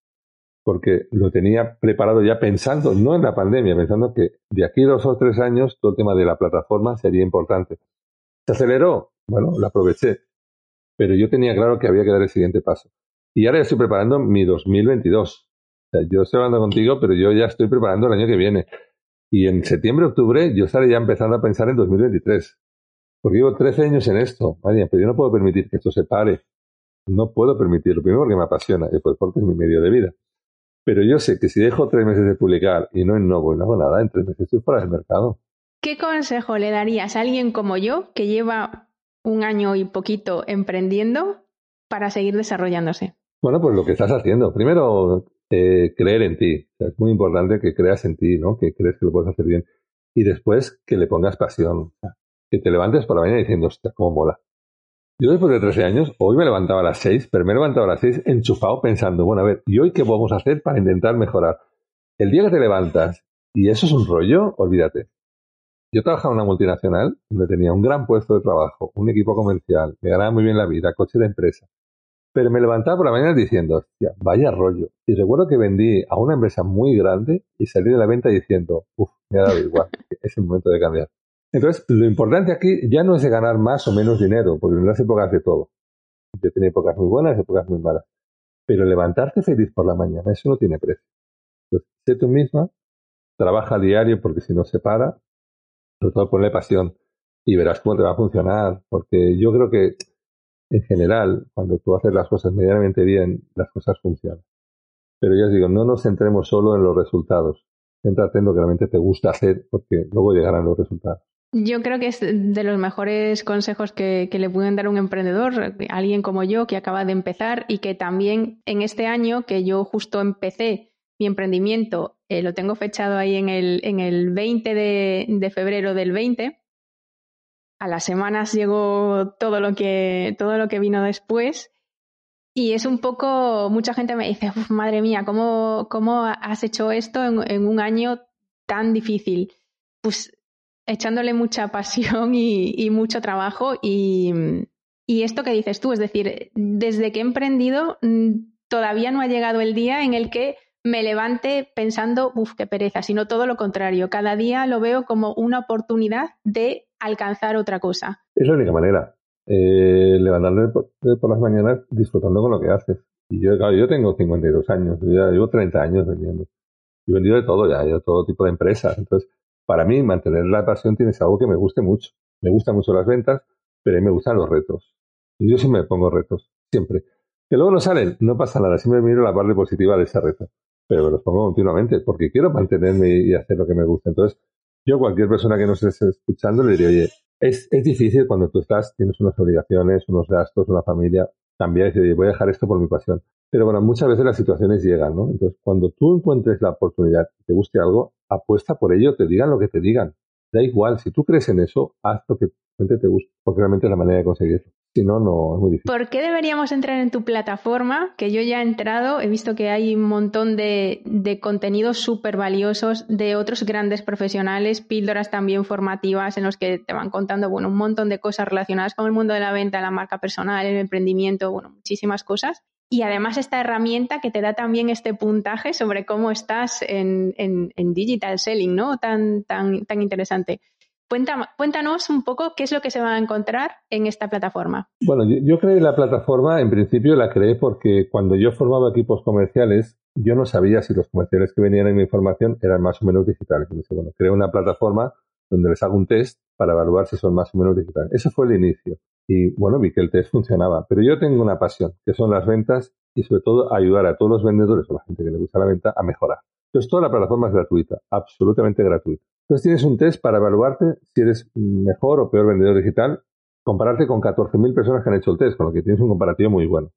porque lo tenía preparado ya pensando, no en la pandemia, pensando que de aquí dos o tres años todo el tema de la plataforma sería importante. ¿Se aceleró? Bueno, lo aproveché, pero yo tenía claro que había que dar el siguiente paso. Y ahora ya estoy preparando mi 2022. O sea, yo estoy hablando contigo, pero yo ya estoy preparando el año que viene. Y en septiembre, octubre, yo estaré ya empezando a pensar en 2023. Porque llevo 13 años en esto, María, pero yo no puedo permitir que esto se pare. No puedo permitirlo. Primero porque me apasiona, y después porque es mi medio de vida. Pero yo sé que si dejo tres meses de publicar y no innovo y no hago nada, en tres meses estoy fuera del mercado. ¿Qué consejo le darías a alguien como yo que lleva un año y poquito emprendiendo para seguir desarrollándose? Bueno, pues lo que estás haciendo. Primero, eh, creer en ti. es muy importante que creas en ti, ¿no? Que crees que lo puedes hacer bien. Y después que le pongas pasión. que te levantes por la mañana diciendo, hostia, cómo mola. Yo después de 13 años, hoy me levantaba a las 6, pero me levantaba a las 6 enchufado pensando, bueno, a ver, ¿y hoy qué podemos hacer para intentar mejorar? El día que te levantas y eso es un rollo, olvídate. Yo trabajaba en una multinacional donde tenía un gran puesto de trabajo, un equipo comercial, me ganaba muy bien la vida, coche de empresa. Pero me levantaba por la mañana diciendo, vaya rollo. Y recuerdo que vendí a una empresa muy grande y salí de la venta diciendo, uff, me ha dado igual, es el momento de cambiar. Entonces, lo importante aquí ya no es de ganar más o menos dinero, porque en las épocas de todo. Yo tenía épocas muy buenas, épocas muy malas. Pero levantarte feliz por la mañana, eso no tiene precio. Entonces, sé tú misma, trabaja a diario porque si no se para, sobre todo ponle pasión y verás cómo te va a funcionar. Porque yo creo que, en general, cuando tú haces las cosas medianamente bien, las cosas funcionan. Pero ya os digo, no nos centremos solo en los resultados. Céntrate en lo que realmente te gusta hacer porque luego llegarán los resultados. Yo creo que es de los mejores consejos que, le pueden dar un emprendedor, alguien como yo que acaba de empezar y que también en este año que yo justo empecé mi emprendimiento, eh, lo tengo fechado ahí en el, en el 20 de, de, febrero del 20. A las semanas llegó todo lo que, todo lo que vino después. Y es un poco, mucha gente me dice, madre mía, ¿cómo, ¿cómo has hecho esto en, un año tan difícil? Pues echándole mucha pasión y, mucho trabajo y, esto que dices tú, es decir, desde que he emprendido mm, todavía no ha llegado el día en el que me levante pensando, uff, qué pereza, sino todo lo contrario. Cada día lo veo como una oportunidad de alcanzar otra cosa. Es la única manera. Eh, levantarme por, las mañanas disfrutando con lo que haces. Y yo, yo tengo 52 años, ya llevo 30 años vendiendo. He vendido de todo ya, de todo tipo de empresas. Entonces, para mí, mantener la pasión tiene algo que me guste mucho. Me gustan mucho las ventas, pero a me gustan los retos. Y yo siempre me pongo retos, siempre. Que luego no salen, no pasa nada, siempre miro la parte positiva de ese reto. Pero me los pongo continuamente porque quiero mantenerme y hacer lo que me gusta. Entonces, yo cualquier persona que nos esté escuchando le diría, oye, es, es difícil cuando tú estás, tienes unas obligaciones, unos gastos, una familia, cambiar y decir, voy a dejar esto por mi pasión. Pero bueno, muchas veces las situaciones llegan, ¿no? Entonces, cuando tú encuentres la oportunidad y te guste algo, apuesta por ello, te digan lo que te digan. Da igual, si tú crees en eso, haz lo que te guste, porque realmente es la manera de conseguirlo. Si no, no es muy difícil. ¿Por qué deberíamos entrar en tu plataforma? Que yo ya he entrado, he visto que hay un montón de, de contenidos súper valiosos de otros grandes profesionales, píldoras también formativas en los que te van contando, bueno, un montón de cosas relacionadas con el mundo de la venta, la marca personal, el emprendimiento, bueno, muchísimas cosas y además esta herramienta que te da también este puntaje sobre cómo estás en, digital selling, ¿no? Tan, tan, tan interesante. Cuéntanos un poco qué es lo que se va a encontrar en esta plataforma. Bueno, yo, creé la plataforma, en principio la creé porque cuando yo formaba equipos comerciales, yo no sabía si los comerciales que venían en mi información eran más o menos digitales. Entonces, bueno, creé una plataforma donde les hago un test para evaluar si son más o menos digitales. Ese fue el inicio. Y bueno, vi que el test funcionaba. Pero yo tengo una pasión, que son las ventas y sobre todo ayudar a todos los vendedores o la gente que le gusta la venta a mejorar. Entonces toda la plataforma es gratuita, absolutamente gratuita. Entonces tienes un test para evaluarte si eres mejor o peor vendedor digital, compararte con 14.000 personas que han hecho el test, con lo que tienes un comparativo muy bueno.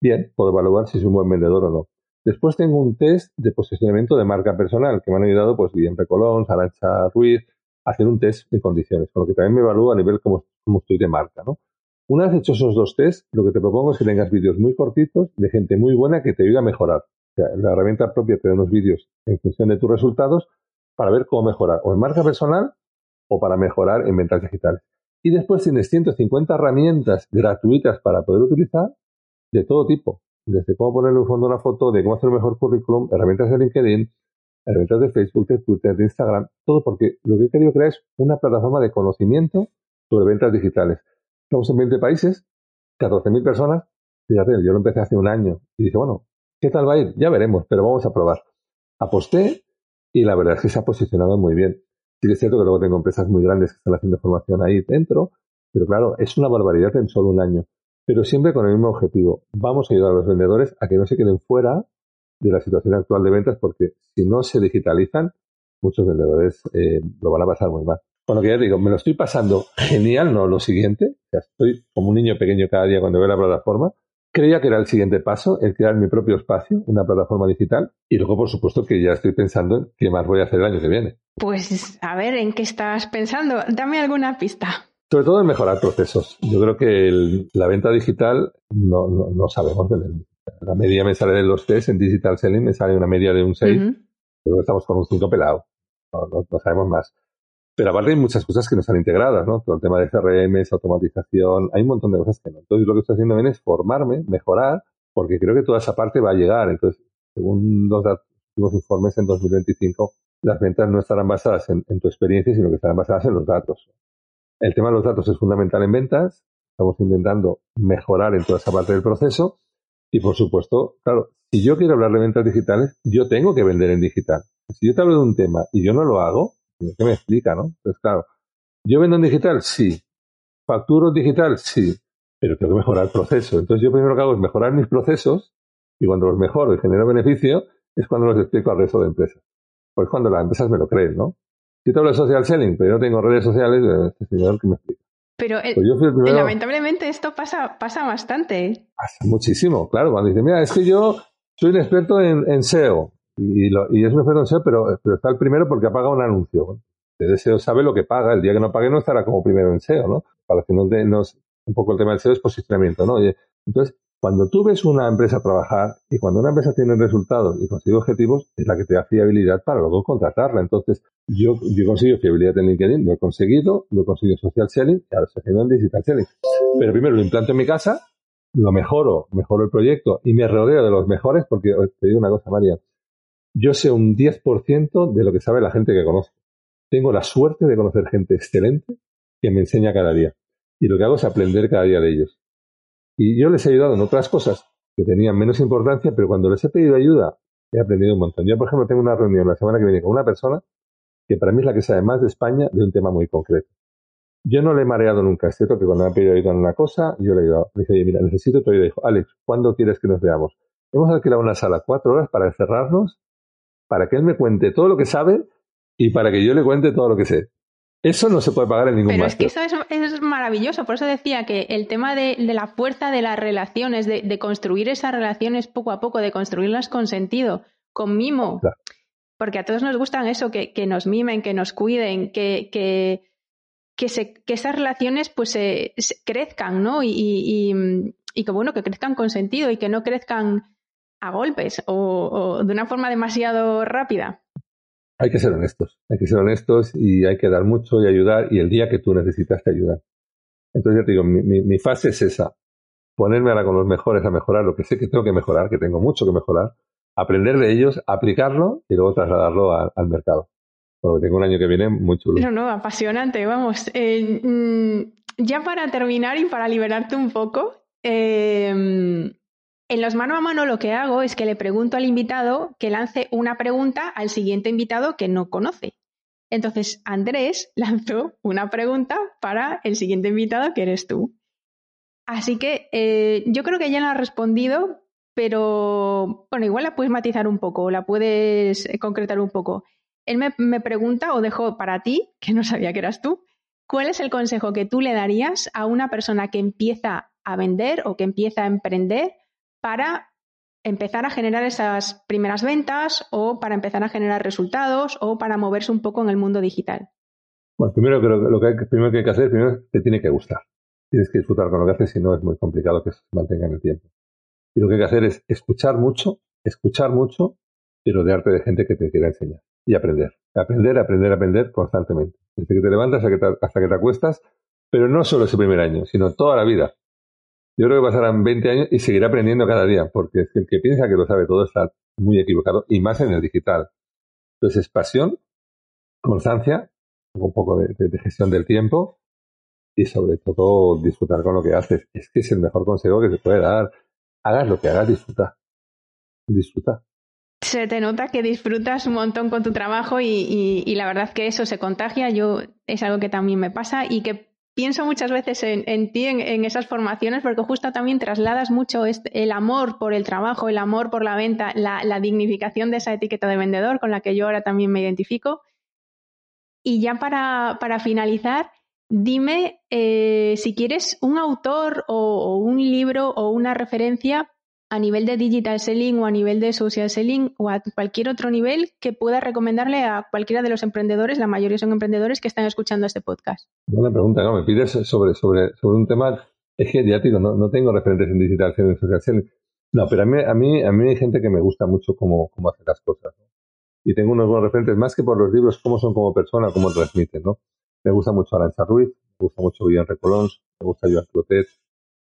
Bien, puedo evaluar si soy un buen vendedor o no. Después tengo un test de posicionamiento de marca personal que me han ayudado pues Guillem Recolón, Sarancha Ruiz, hacer un test de condiciones, con lo que también me evalúa a nivel como, estoy de marca, ¿no? Una vez hechos esos dos tests, lo que te propongo es que tengas vídeos muy cortitos de gente muy buena que te ayude a mejorar. O sea, la herramienta propia te da unos vídeos en función de tus resultados para ver cómo mejorar, o en marca personal o para mejorar en ventas digitales. Y después tienes 150 herramientas gratuitas para poder utilizar de todo tipo, desde cómo ponerle un fondo a una foto, de cómo hacer un mejor currículum, herramientas de LinkedIn, herramientas de Facebook, de Twitter, de Instagram, todo porque lo que he querido crear es una plataforma de conocimiento sobre ventas digitales. Estamos en 20 países, 14.000 personas. Fíjate, yo lo empecé hace un año y dije, bueno, ¿qué tal va a ir? Ya veremos, pero vamos a probar. Aposté y la verdad es que se ha posicionado muy bien. Sí es cierto que luego tengo empresas muy grandes que están haciendo formación ahí dentro, pero claro, es una barbaridad en solo un año. Pero siempre con el mismo objetivo. Vamos a ayudar a los vendedores a que no se queden fuera de la situación actual de ventas porque si no se digitalizan, muchos vendedores eh, lo van a pasar muy mal. Bueno, que ya digo, me lo estoy pasando genial, no lo siguiente. Ya estoy como un niño pequeño cada día cuando veo la plataforma. Creía que era el siguiente paso, el crear mi propio espacio, una plataforma digital. Y luego, por supuesto, que ya estoy pensando en qué más voy a hacer el año que viene. Pues, a ver, ¿en qué estás pensando? Dame alguna pista. Sobre todo en mejorar procesos. Yo creo que la venta digital no, no, sabemos vender. La media me sale de los test, en Digital Selling me sale una media de un 6, pero estamos con un 5 pelado. no sabemos más. Pero aparte hay muchas cosas que no están integradas, ¿no? Todo el tema de CRM, automatización, hay un montón de cosas que no. Entonces lo que estoy haciendo bien es formarme, mejorar, porque creo que toda esa parte va a llegar. Entonces, según los últimos informes en 2025, las ventas no estarán basadas en, tu experiencia, sino que estarán basadas en los datos. El tema de los datos es fundamental en ventas. Estamos intentando mejorar en toda esa parte del proceso. Y por supuesto, claro, si yo quiero hablar de ventas digitales, yo tengo que vender en digital. Si yo te hablo de un tema y yo no lo hago, ¿Qué me explica, no? Pues claro, ¿yo vendo en digital? Sí. ¿Facturo en digital? Sí. Pero tengo que mejorar el proceso. Entonces yo primero lo que hago es mejorar mis procesos y cuando los mejoro y genero beneficio es cuando los explico al resto de empresas. Pues cuando las empresas me lo creen, ¿no? Si te hablo de social selling, pero yo no tengo redes sociales, eh, este señor que me explica. Pero eh, pues lamentablemente esto pasa, pasa bastante. Pasa muchísimo, claro. Cuando dice, mira, es que yo soy un experto en, en SEO. Y, lo, y es un efecto SEO, pero, pero está el primero porque ha pagado un anuncio. El SEO sabe lo que paga, el día que no pague no estará como primero en SEO, ¿no? Para que nos, un poco el tema del SEO es posicionamiento, ¿no? Entonces, cuando tú ves una empresa trabajar y cuando una empresa tiene resultados y consigue objetivos, es la que te da fiabilidad para luego contratarla. Entonces, yo, yo consigo fiabilidad en LinkedIn, lo he conseguido, lo he conseguido en social selling y ahora estoy haciendo en digital selling. Pero primero lo implanto en mi casa, lo mejoro, mejoro el proyecto y me rodeo de los mejores porque te digo una cosa, María, yo sé un 10% de lo que sabe la gente que conozco. Tengo la suerte de conocer gente excelente que me enseña cada día. Y lo que hago es aprender cada día de ellos. Y yo les he ayudado en otras cosas que tenían menos importancia, pero cuando les he pedido ayuda, he aprendido un montón. Yo, por ejemplo, tengo una reunión la semana que viene con una persona que para mí es la que sabe más de España de un tema muy concreto. Yo no le he mareado nunca. Es cierto que cuando me ha pedido ayuda en una cosa, yo le he ayudado. Le dije, mira, necesito tu ayuda. Dijo, Alex, ¿cuándo quieres que nos veamos? Hemos alquilado una sala cuatro horas para encerrarnos para que él me cuente todo lo que sabe y para que yo le cuente todo lo que sé. Eso no se puede pagar en ningún Pero es que eso es, maravilloso. Por eso decía que el tema de, la fuerza de las relaciones, de, construir esas relaciones poco a poco, de construirlas con sentido, con mimo. Porque a todos nos gustan eso, que, nos mimen, que nos cuiden, que, que, que, esas relaciones pues se, crezcan, ¿no? Y, y, y, que bueno, que crezcan con sentido y que no crezcan a golpes o, de una forma demasiado rápida? Hay que ser honestos, hay que ser honestos y hay que dar mucho y ayudar y el día que tú necesitas te ayudar. Entonces ya te digo, mi, fase es esa, ponerme ahora con los mejores a mejorar lo que sé que tengo que mejorar, que tengo mucho que mejorar, aprender de ellos, aplicarlo y luego trasladarlo al mercado. Porque tengo un año que viene muy chulo. No, no, apasionante, vamos. Eh, mm, ya para terminar y para liberarte un poco, eh, en los mano a mano lo que hago es que le pregunto al invitado que lance una pregunta al siguiente invitado que no conoce. Entonces, Andrés lanzó una pregunta para el siguiente invitado que eres tú. Así que eh, yo creo que ya la ha respondido, pero bueno, igual la puedes matizar un poco, la puedes eh, concretar un poco. Él me, me pregunta, o dejó para ti, que no sabía que eras tú, ¿cuál es el consejo que tú le darías a una persona que empieza a vender o que empieza a emprender para empezar a generar esas primeras ventas o para empezar a generar resultados o para moverse un poco en el mundo digital? Bueno, primero que lo que hay, primero que hay que hacer primero te tiene que gustar. Tienes que disfrutar con lo que haces, si no es muy complicado que se mantenga en el tiempo. Y lo que hay que hacer es escuchar mucho, escuchar mucho y rodearte de gente que te quiera enseñar y aprender. Aprender, aprender, aprender constantemente. Desde que te levantas hasta que hasta que te acuestas, pero no solo ese primer año, sino toda la vida. Yo creo que pasarán 20 años y seguirá aprendiendo cada día, porque el que piensa que lo sabe todo está muy equivocado, y más en el digital. Entonces es pasión, constancia, un poco de, gestión del tiempo y sobre todo disfrutar con lo que haces. Es que es el mejor consejo que se puede dar. Hagas lo que hagas, disfruta. Disfruta. Se te nota que disfrutas un montón con tu trabajo y, y, la verdad que eso se contagia. Yo es algo que también me pasa y que pienso muchas veces en, ti, en, esas formaciones, porque justo también trasladas mucho el amor por el trabajo, el amor por la venta, la, dignificación de esa etiqueta de vendedor con la que yo ahora también me identifico. Y ya para, finalizar, dime eh, si quieres un autor o, un libro o una referencia a nivel de digital selling o a nivel de social selling o a cualquier otro nivel que pueda recomendarle a cualquiera de los emprendedores, la mayoría son emprendedores que están escuchando este podcast? Buena pregunta, ¿no? Me pides sobre, sobre, sobre un tema, es que ya te digo, no, no tengo referentes en digital selling, social selling. No, pero a mí, a mí, a mí hay gente que me gusta mucho cómo, cómo hacer las cosas. Y tengo unos buenos referentes, más que por los libros, cómo son como persona, cómo transmiten, ¿no? Me gusta mucho Arancha Ruiz, me gusta mucho Guillaume Recolons, me gusta Joan Clotet,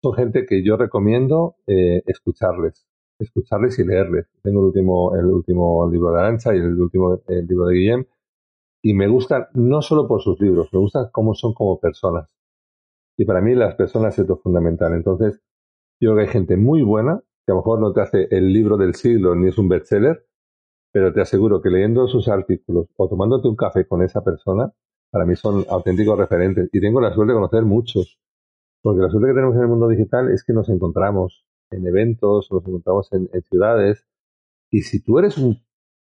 son gente que yo recomiendo eh, escucharles, escucharles y leerles. Tengo el último, el último libro de Arancha y el último el libro de Guillem y me gustan no solo por sus libros, me gustan cómo son como personas. Y para mí las personas es lo fundamental. Entonces, yo creo que hay gente muy buena, que a lo mejor no te hace el libro del siglo ni es un bestseller, pero te aseguro que leyendo sus artículos o tomándote un café con esa persona, para mí son auténticos referentes. Y tengo la suerte de conocer muchos. Porque la suerte que tenemos en el mundo digital es que nos encontramos en eventos, nos encontramos en, ciudades, y si tú eres una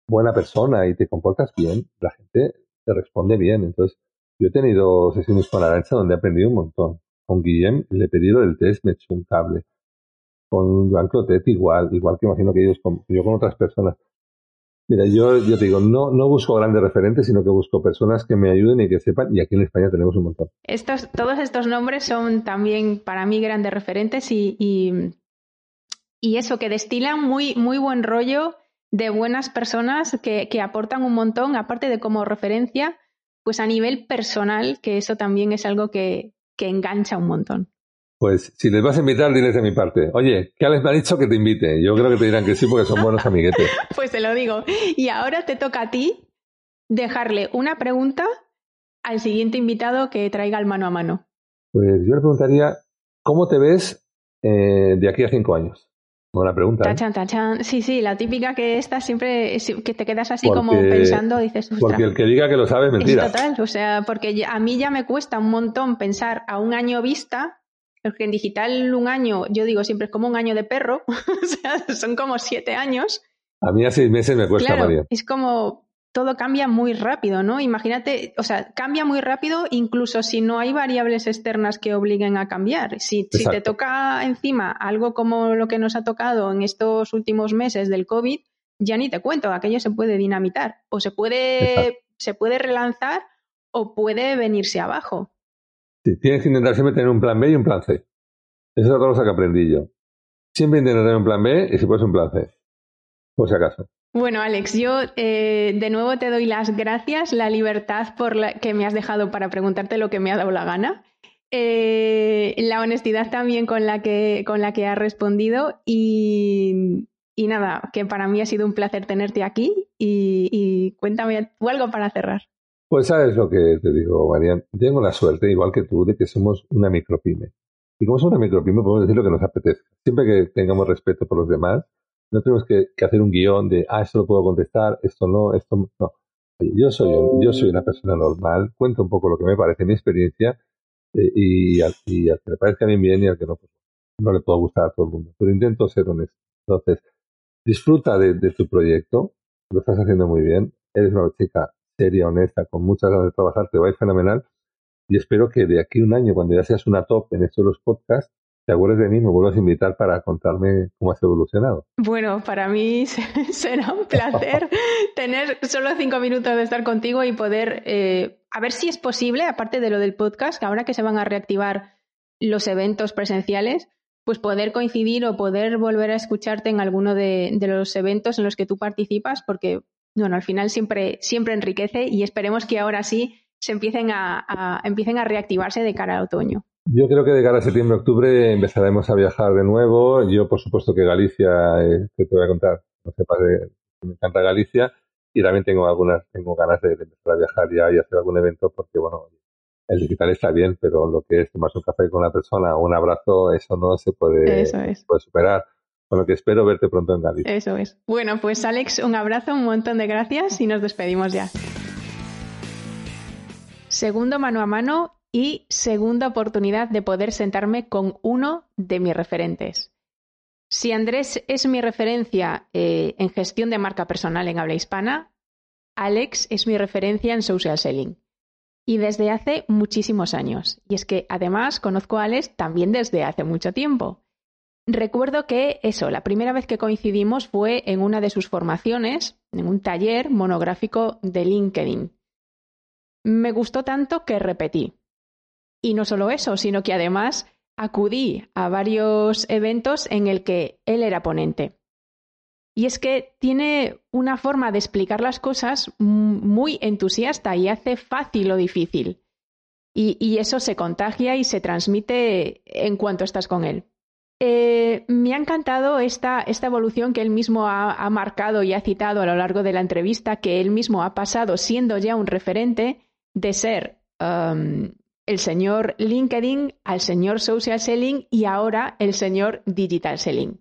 buena persona y te comportas bien, la gente te responde bien. Entonces, yo he tenido sesiones con Arancha donde he aprendido un montón. Con Guillem le he pedido el test, me he hecho un cable. Con Joan Clotet igual, igual que imagino que ellos, yo con otras personas. Mira, yo, te digo, no, busco grandes referentes, sino que busco personas que me ayuden y que sepan, y aquí en España tenemos un montón. Estos, todos estos nombres son también para mí grandes referentes y, eso, que destilan muy, muy buen rollo de buenas personas que, aportan un montón, aparte de como referencia, pues a nivel personal, que eso también es algo que engancha un montón. Pues si les vas a invitar, diles de mi parte. Oye, ¿qué Alex me ha dicho que te invite. Yo creo que te dirán que sí porque son buenos amiguetes. pues te lo digo. Y ahora te toca a ti dejarle una pregunta al siguiente invitado que traiga el mano a mano. Pues yo le preguntaría, ¿cómo te ves eh, de aquí a cinco años? Buena pregunta. ¿eh? Tachan, tachan. Sí, sí, la típica que estás siempre, que te quedas así como pensando, dices, Porque el que diga que lo sabe es mentira. total, o sea, porque a mí ya me cuesta un montón pensar a un año vista porque en digital un año, yo digo siempre es como un año de perro, o sea, son como siete años. A mí a seis meses me cuesta, claro, Es como todo cambia muy rápido, ¿no? Imagínate, o sea, cambia muy rápido incluso si no hay variables externas que obliguen a cambiar. Si, si te toca encima algo como lo que nos ha tocado en estos últimos meses del COVID, ya ni te cuento, aquello se puede dinamitar o se puede, se puede relanzar o puede venirse abajo. Tienes que intentar siempre tener un plan B y un plan C. Esa es otra cosa que aprendí yo. Siempre intentar tener un plan B y si puedes un plan C. Por si acaso. Bueno, Alex, yo eh, de nuevo te doy las gracias, la libertad por la que me has dejado para preguntarte lo que me ha dado la gana. Eh, la honestidad también con la que, con la que has respondido y, y, nada, que para mí ha sido un placer tenerte aquí y, y cuéntame algo para cerrar. Pues sabes lo que te digo, Marian. Tengo la suerte, igual que tú, de que somos una micropyme. Y como somos una micropyme, podemos decir lo que nos apetece. Siempre que tengamos respeto por los demás, no tenemos que, hacer un guion de, ah, esto lo puedo contestar, esto no, esto no. yo soy, yo soy una persona normal, cuento un poco lo que me parece mi experiencia eh, y, al, que le parezca bien bien y al que no, pues, no le puedo gustar a todo el mundo. Pero intento ser honesto. Entonces, disfruta de tu proyecto, lo estás haciendo muy bien, eres una chica seria, honesta, con muchas ganas de trabajar, te va a ir fenomenal. Y espero que de aquí a un año, cuando ya seas una top en estos los podcasts, te acuerdes de mí y me vuelvas a invitar para contarme cómo has evolucionado. Bueno, para mí será un placer tener solo cinco minutos de estar contigo y poder, eh, a ver si es posible, aparte de lo del podcast, que ahora que se van a reactivar los eventos presenciales, pues poder coincidir o poder volver a escucharte en alguno de, de los eventos en los que tú participas, porque bueno, al final siempre, siempre enriquece y esperemos que ahora sí se empiecen a, empiecen a reactivarse de cara al otoño. Yo creo que de cara a septiembre-octubre empezaremos a viajar de nuevo. Yo, por supuesto, que Galicia, eh, que te voy a contar, no sepas, me encanta Galicia y también tengo algunas, tengo ganas de, empezar a viajar ya y hacer algún evento porque, bueno, el digital está bien, pero lo que es tomarse un café con una persona o un abrazo, eso no se puede, puede superar. Con lo que espero verte pronto en Galicia. Eso es. Bueno, pues Alex, un abrazo, un montón de gracias y nos despedimos ya. Segundo mano a mano y segunda oportunidad de poder sentarme con uno de mis referentes. Si Andrés es mi referencia eh, en gestión de marca personal en habla hispana, Alex es mi referencia en social selling. Y desde hace muchísimos años. Y es que además conozco a Alex también desde hace mucho tiempo. Recuerdo que eso, la primera vez que coincidimos fue en una de sus formaciones, en un taller monográfico de LinkedIn. Me gustó tanto que repetí. Y no solo eso, sino que además acudí a varios eventos en el que él era ponente. Y es que tiene una forma de explicar las cosas muy entusiasta y hace fácil lo difícil. Y, eso se contagia y se transmite en cuanto estás con él. Eh, me ha encantado esta, evolución que él mismo ha, marcado y ha citado a lo largo de la entrevista, que él mismo ha pasado siendo ya un referente de ser um, el señor LinkedIn al señor social selling y ahora el señor digital selling.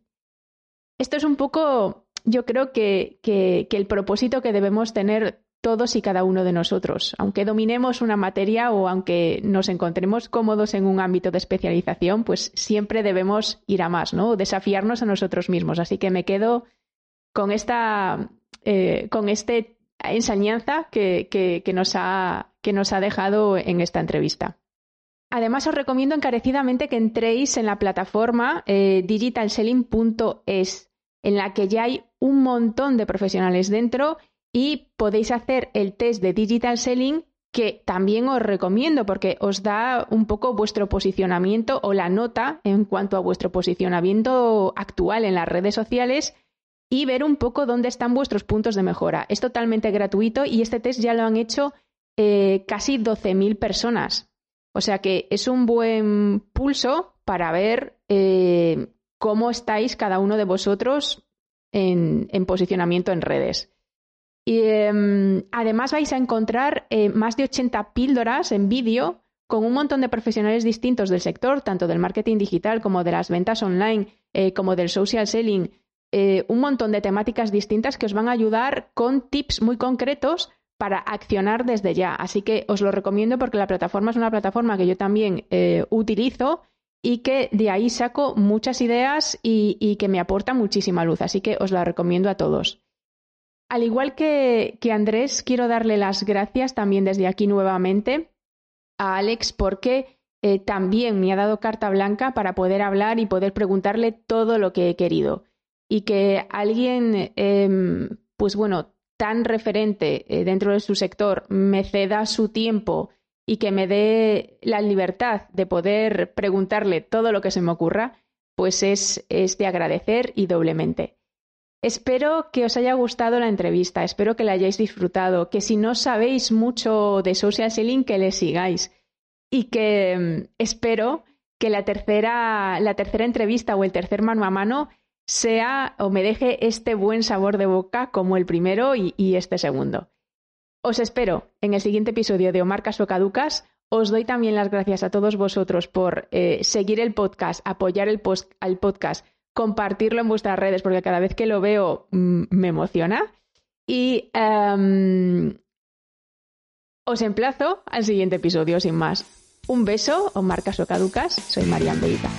Esto es un poco, yo creo que, el propósito que debemos tener todos y cada uno de nosotros. Aunque dominemos una materia o aunque nos encontremos cómodos en un ámbito de especialización, pues siempre debemos ir a más, ¿no? Desafiarnos a nosotros mismos. Así que me quedo con esta, eh, con este enseñanza que, que, nos ha, que nos ha dejado en esta entrevista. Además, os recomiendo encarecidamente que entréis en la plataforma eh, digitalselling.es, en la que ya hay un montón de profesionales dentro y podéis hacer el test de Digital Selling que también os recomiendo porque os da un poco vuestro posicionamiento o la nota en cuanto a vuestro posicionamiento actual en las redes sociales y ver un poco dónde están vuestros puntos de mejora. Es totalmente gratuito y este test ya lo han hecho eh, casi 12.000 personas. O sea que es un buen pulso para ver eh, cómo estáis cada uno de vosotros en, posicionamiento en redes. Y em, además vais a encontrar eh, más de 80 píldoras en vídeo con un montón de profesionales distintos del sector, tanto del marketing digital como de las ventas online, como del social selling, eh, un montón de temáticas distintas que os van a ayudar con tips muy concretos para accionar desde ya. Así que os lo recomiendo porque la plataforma es una plataforma que yo también eh, utilizo y que de ahí saco muchas ideas y, que me aporta muchísima luz. Así que os la recomiendo a todos. Al igual que, Andrés, quiero darle las gracias también desde aquí nuevamente a Alex porque eh, también me ha dado carta blanca para poder hablar y poder preguntarle todo lo que he querido y que alguien, em, pues bueno, tan referente eh, dentro de su sector me ceda su tiempo y que me dé la libertad de poder preguntarle todo lo que se me ocurra, pues es, es de agradecer y doblemente. Espero que os haya gustado la entrevista, espero que la hayáis disfrutado, que si no sabéis mucho de social selling, que le sigáis y que em, espero que la tercera, la tercera entrevista o el tercer mano a mano sea o me deje este buen sabor de boca como el primero y, este segundo. Os espero en el siguiente episodio de Omar o Caducas. Os doy también las gracias a todos vosotros por eh, seguir el podcast, apoyar el al podcast, compartirlo en vuestras redes, porque cada vez que lo veo mm, me emociona. Y em, os emplazo al siguiente episodio, sin más. Un beso, Omar o Caducas. Soy Marian Beita.